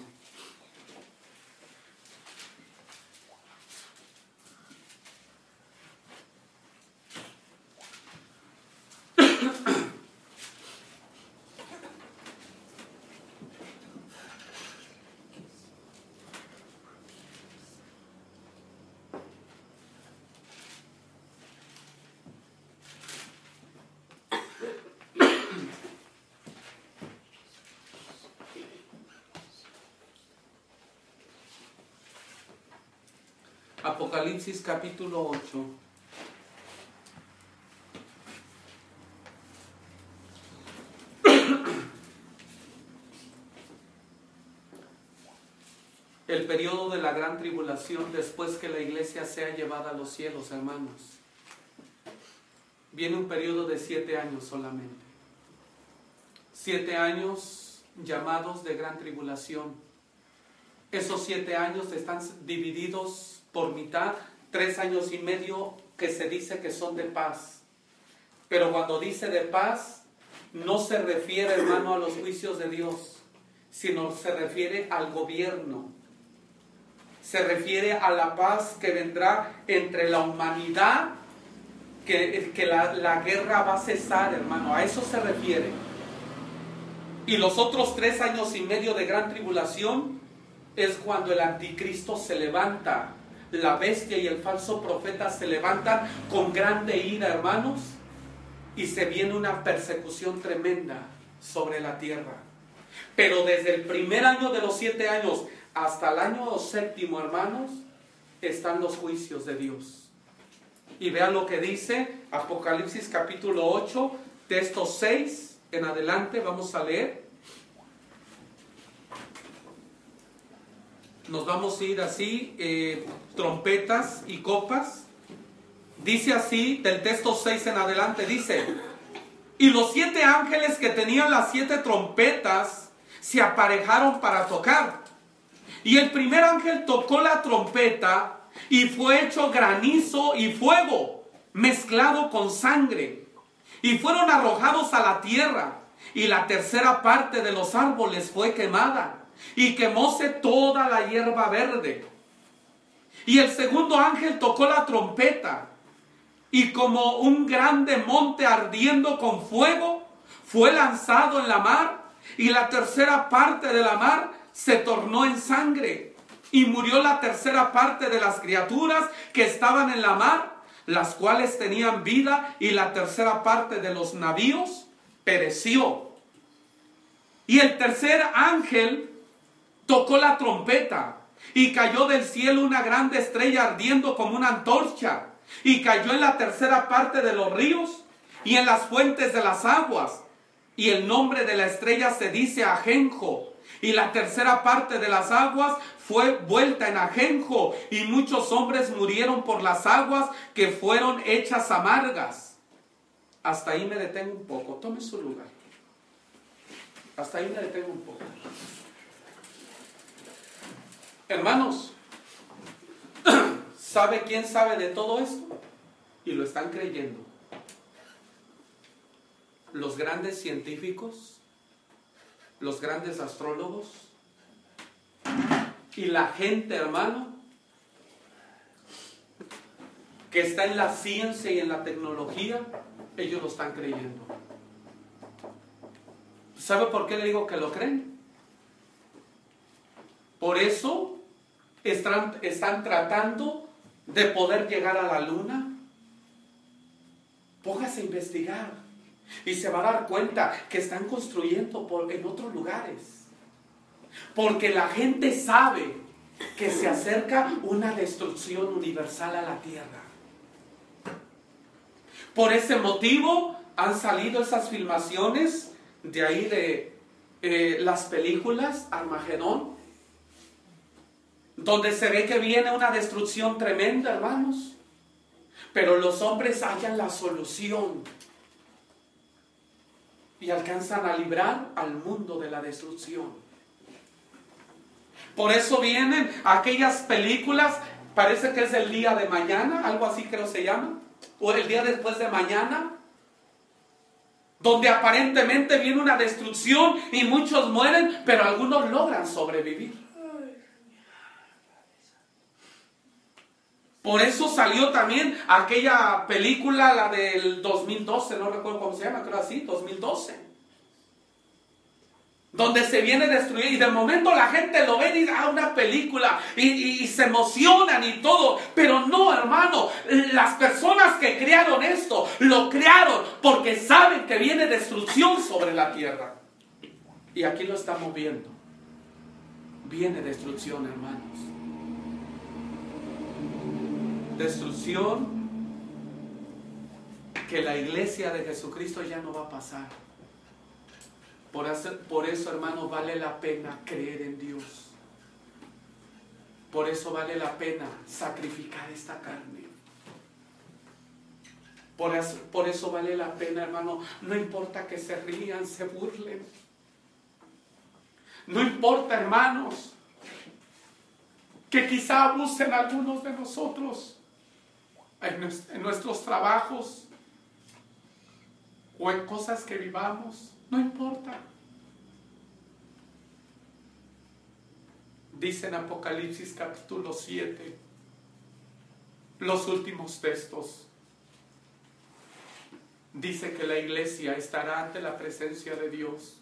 Apocalipsis capítulo 8. El periodo de la gran tribulación después que la iglesia sea llevada a los cielos, hermanos. Viene un periodo de siete años solamente. Siete años llamados de gran tribulación. Esos siete años están divididos por mitad, tres años y medio que se dice que son de paz. Pero cuando dice de paz, no se refiere, hermano, a los juicios de Dios, sino se refiere al gobierno. Se refiere a la paz que vendrá entre la humanidad, que, que la, la guerra va a cesar, hermano. A eso se refiere. Y los otros tres años y medio de gran tribulación es cuando el anticristo se levanta la bestia y el falso profeta se levantan con grande ira, hermanos, y se viene una persecución tremenda sobre la tierra. Pero desde el primer año de los siete años hasta el año séptimo, hermanos, están los juicios de Dios. Y vean lo que dice Apocalipsis capítulo 8, texto 6 en adelante, vamos a leer. Nos vamos a ir así, eh, trompetas y copas. Dice así, del texto 6 en adelante, dice, y los siete ángeles que tenían las siete trompetas se aparejaron para tocar. Y el primer ángel tocó la trompeta y fue hecho granizo y fuego mezclado con sangre. Y fueron arrojados a la tierra y la tercera parte de los árboles fue quemada y quemóse toda la hierba verde. Y el segundo ángel tocó la trompeta y como un grande monte ardiendo con fuego fue lanzado en la mar y la tercera parte de la mar se tornó en sangre y murió la tercera parte de las criaturas que estaban en la mar, las cuales tenían vida y la tercera parte de los navíos pereció. Y el tercer ángel tocó la trompeta y cayó del cielo una grande estrella ardiendo como una antorcha y cayó en la tercera parte de los ríos y en las fuentes de las aguas. Y el nombre de la estrella se dice ajenjo. Y la tercera parte de las aguas fue vuelta en ajenjo. Y muchos hombres murieron por las aguas que fueron hechas amargas. Hasta ahí me detengo un poco. Tome su lugar. Hasta ahí me detengo un poco. Hermanos, ¿sabe quién sabe de todo esto? Y lo están creyendo. Los grandes científicos, los grandes astrólogos y la gente, hermano, que está en la ciencia y en la tecnología, ellos lo están creyendo. ¿Sabe por qué le digo que lo creen? Por eso están, tratando de poder llegar a la luna. Póngase a investigar y se va a dar cuenta que están construyendo en otros lugares. Porque la gente sabe que se acerca una destrucción universal a la tierra. Por ese motivo han salido esas filmaciones de ahí de eh, las películas Armagedón, donde se ve que viene una destrucción tremenda, hermanos. Pero los hombres hallan la solución y alcanzan a librar al mundo de la destrucción. Por eso vienen aquellas películas, parece que es el día de mañana, algo así creo se llama, o el día después de mañana, donde aparentemente viene una destrucción y muchos mueren, pero algunos logran sobrevivir. Por eso salió también aquella película, la del 2012, no recuerdo cómo se llama, creo así, 2012 donde se viene destruir y de momento la gente lo ve y dice, ah, una película y, se emocionan y todo, pero no, hermano, las personas que crearon esto, lo crearon porque saben que viene destrucción sobre la tierra. Y aquí lo estamos viendo. Viene destrucción, hermanos. Destrucción que la iglesia de Jesucristo ya no va a pasar. Por eso, por eso, hermano, vale la pena creer en Dios. Por eso vale la pena sacrificar esta carne. Por eso, por eso vale la pena, hermano. No importa que se rían, se burlen. No importa, hermanos, que quizá abusen algunos de nosotros en nuestros trabajos o en cosas que vivamos. No importa. Dice en Apocalipsis capítulo 7, los últimos textos. Dice que la iglesia estará ante la presencia de Dios.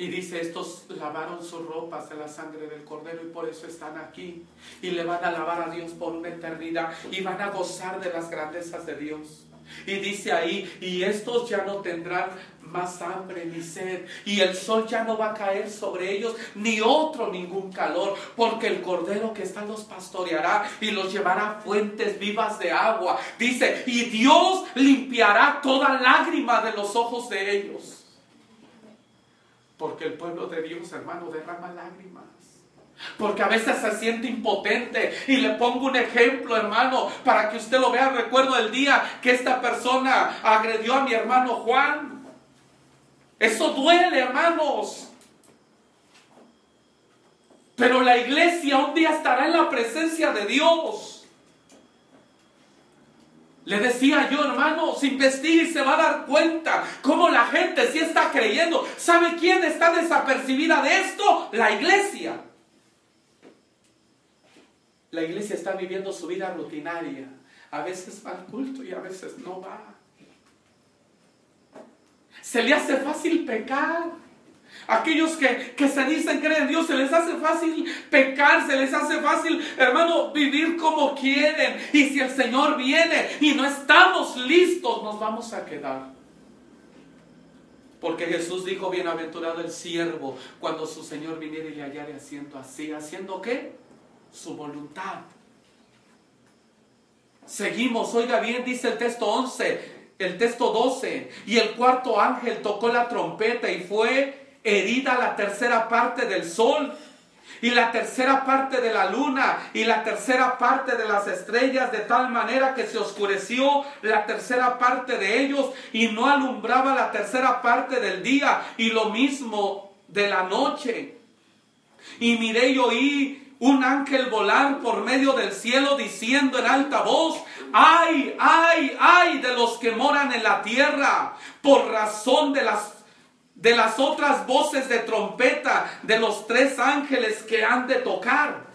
Y dice, estos lavaron sus ropas en la sangre del cordero y por eso están aquí. Y le van a lavar a Dios por una eternidad y van a gozar de las grandezas de Dios. Y dice ahí, y estos ya no tendrán más hambre ni sed, y el sol ya no va a caer sobre ellos, ni otro ningún calor, porque el cordero que está los pastoreará y los llevará a fuentes vivas de agua. Dice, y Dios limpiará toda lágrima de los ojos de ellos. Porque el pueblo de Dios, hermano, derrama lágrimas. Porque a veces se siente impotente. Y le pongo un ejemplo, hermano, para que usted lo vea. Recuerdo el día que esta persona agredió a mi hermano Juan. Eso duele, hermanos. Pero la iglesia un día estará en la presencia de Dios. Le decía yo, hermanos, investigue y se va a dar cuenta cómo la gente sí está creyendo. ¿Sabe quién está desapercibida de esto? La iglesia. La iglesia está viviendo su vida rutinaria. A veces va al culto y a veces no va. Se le hace fácil pecar. Aquellos que, que se dicen creer en Dios, se les hace fácil pecar, se les hace fácil, hermano, vivir como quieren. Y si el Señor viene y no estamos listos, nos vamos a quedar. Porque Jesús dijo, bienaventurado el siervo, cuando su Señor viniera y le hallare haciendo así. ¿Haciendo qué? su voluntad. Seguimos, oiga bien, dice el texto 11, el texto 12, y el cuarto ángel tocó la trompeta y fue herida la tercera parte del sol y la tercera parte de la luna y la tercera parte de las estrellas, de tal manera que se oscureció la tercera parte de ellos y no alumbraba la tercera parte del día y lo mismo de la noche. Y miré y oí un ángel volar por medio del cielo diciendo en alta voz, ay, ay, ay de los que moran en la tierra, por razón de las de las otras voces de trompeta de los tres ángeles que han de tocar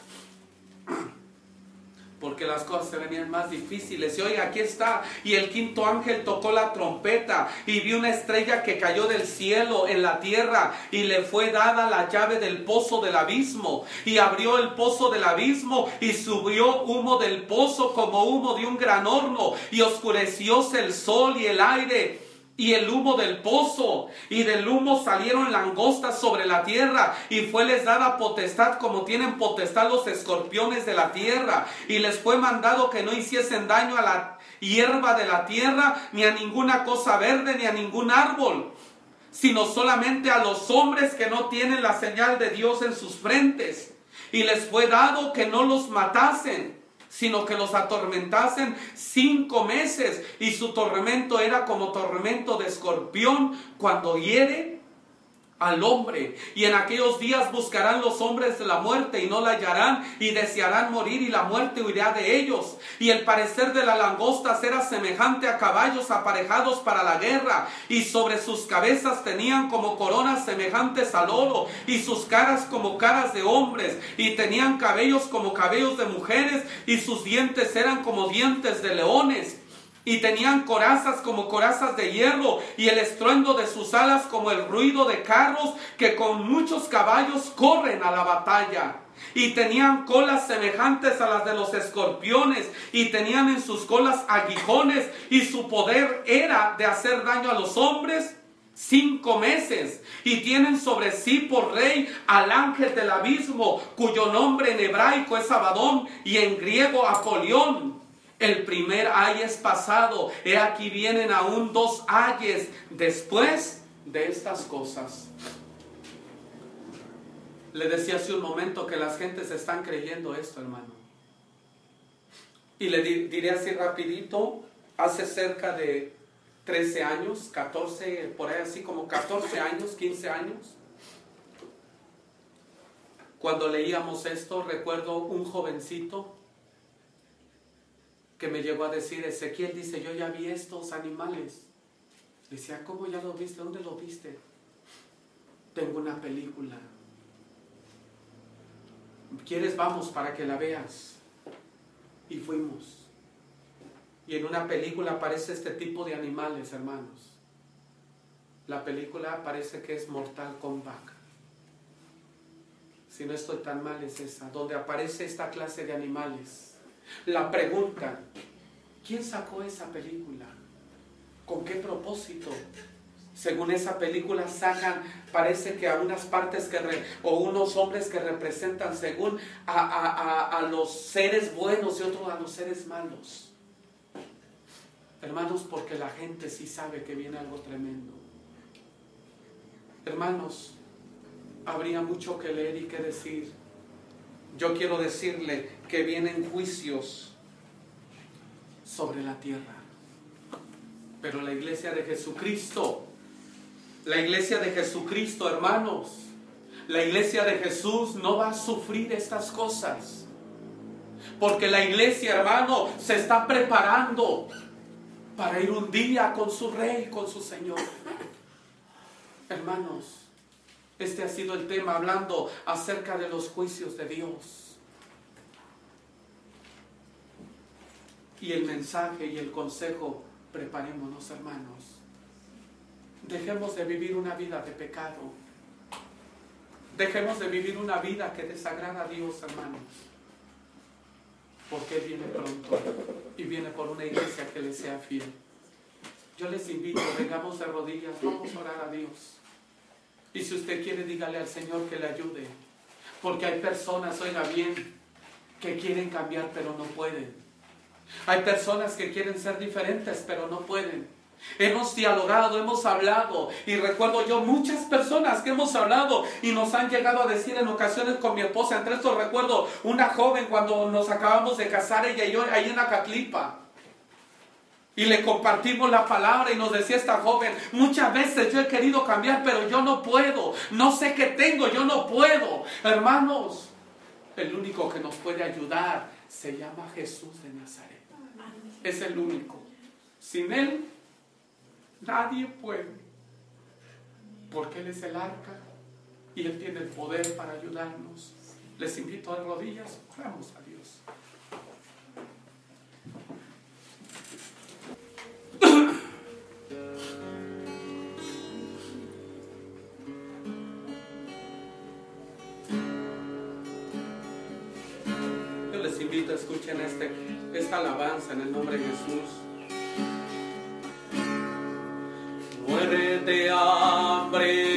porque las cosas se venían más difíciles. Y oiga, aquí está. Y el quinto ángel tocó la trompeta y vio una estrella que cayó del cielo en la tierra y le fue dada la llave del pozo del abismo. Y abrió el pozo del abismo y subió humo del pozo como humo de un gran horno y oscurecióse el sol y el aire y el humo del pozo, y del humo salieron langostas sobre la tierra, y fue les dada potestad como tienen potestad los escorpiones de la tierra, y les fue mandado que no hiciesen daño a la hierba de la tierra, ni a ninguna cosa verde, ni a ningún árbol, sino solamente a los hombres que no tienen la señal de Dios en sus frentes. Y les fue dado que no los matasen, sino que los atormentasen cinco meses. Y su tormento era como tormento de escorpión cuando hiere al hombre. Y en aquellos días buscarán los hombres la muerte y no la hallarán y desearán morir y la muerte huirá de ellos. Y el parecer de la langosta era semejante a caballos aparejados para la guerra y sobre sus cabezas tenían como coronas semejantes al oro y sus caras como caras de hombres y tenían cabellos como cabellos de mujeres y sus dientes eran como dientes de leones y tenían corazas como corazas de hierro y el estruendo de sus alas como el ruido de carros que con muchos caballos corren a la batalla. Y tenían colas semejantes a las de los escorpiones y tenían en sus colas aguijones y su poder era de hacer daño a los hombres cinco meses y tienen sobre sí por rey al ángel del abismo cuyo nombre en hebraico es Abadón y en griego Apolión el primer ay es pasado, he aquí vienen aún dos ayes después de estas cosas. Le decía hace un momento que las gentes están creyendo esto, hermano. Y le diré así rapidito, hace cerca de 13 años, 14, por ahí así como 14 años, 15 años, cuando leíamos esto, recuerdo un jovencito que me llegó a decir, Ezequiel dice, yo ya vi estos animales. Decía, ¿cómo ya lo viste? ¿Dónde lo viste? Tengo una película. ¿Quieres? Vamos para que la veas. Y fuimos. Y en una película aparece este tipo de animales, hermanos. La película parece que es Mortal Kombat. Si no estoy tan mal es esa, donde aparece esta clase de animales la pregunta, ¿quién sacó esa película? ¿Con qué propósito? Según esa película sacan, parece que a unas partes que o unos hombres que representan según a, a los seres buenos y otros a los seres malos. Hermanos, porque la gente sí sabe que viene algo tremendo. Hermanos, habría mucho que leer y que decir. Yo quiero decirle que vienen juicios sobre la tierra. Pero la iglesia de Jesucristo, la iglesia de Jesucristo, hermanos, la iglesia de Jesús no va a sufrir estas cosas. Porque la iglesia, hermano, se está preparando para ir un día con su rey, con su Señor. Hermanos, este ha sido el tema hablando acerca de los juicios de Dios. y el mensaje y el consejo, preparémonos hermanos. Dejemos de vivir una vida de pecado. Dejemos de vivir una vida que desagrada a Dios, hermanos. Porque Él viene pronto y viene por una iglesia que le sea fiel. Yo les invito, vengamos de rodillas, vamos a orar a Dios. Y si usted quiere, dígale al Señor que le ayude. Porque hay personas, oiga bien, que quieren cambiar pero no pueden. Hay personas que quieren ser diferentes, pero no pueden. Hemos dialogado, hemos hablado y recuerdo yo muchas personas que hemos hablado y nos han llegado a decir en ocasiones con mi esposa, entre estos recuerdo una joven cuando nos acabamos de casar ella y yo ahí en Acatlipa. Y le compartimos la palabra y nos decía esta joven, muchas veces yo he querido cambiar, pero yo no puedo, no sé qué tengo, yo no puedo. Hermanos, el único que nos puede ayudar se llama Jesús de Nazaret es el único. Sin Él, nadie puede. Porque Él es el arca y Él tiene el poder para ayudarnos. Les invito a rodillas, oramos escuchen este esta alabanza en el nombre de Jesús. Muere de hambre,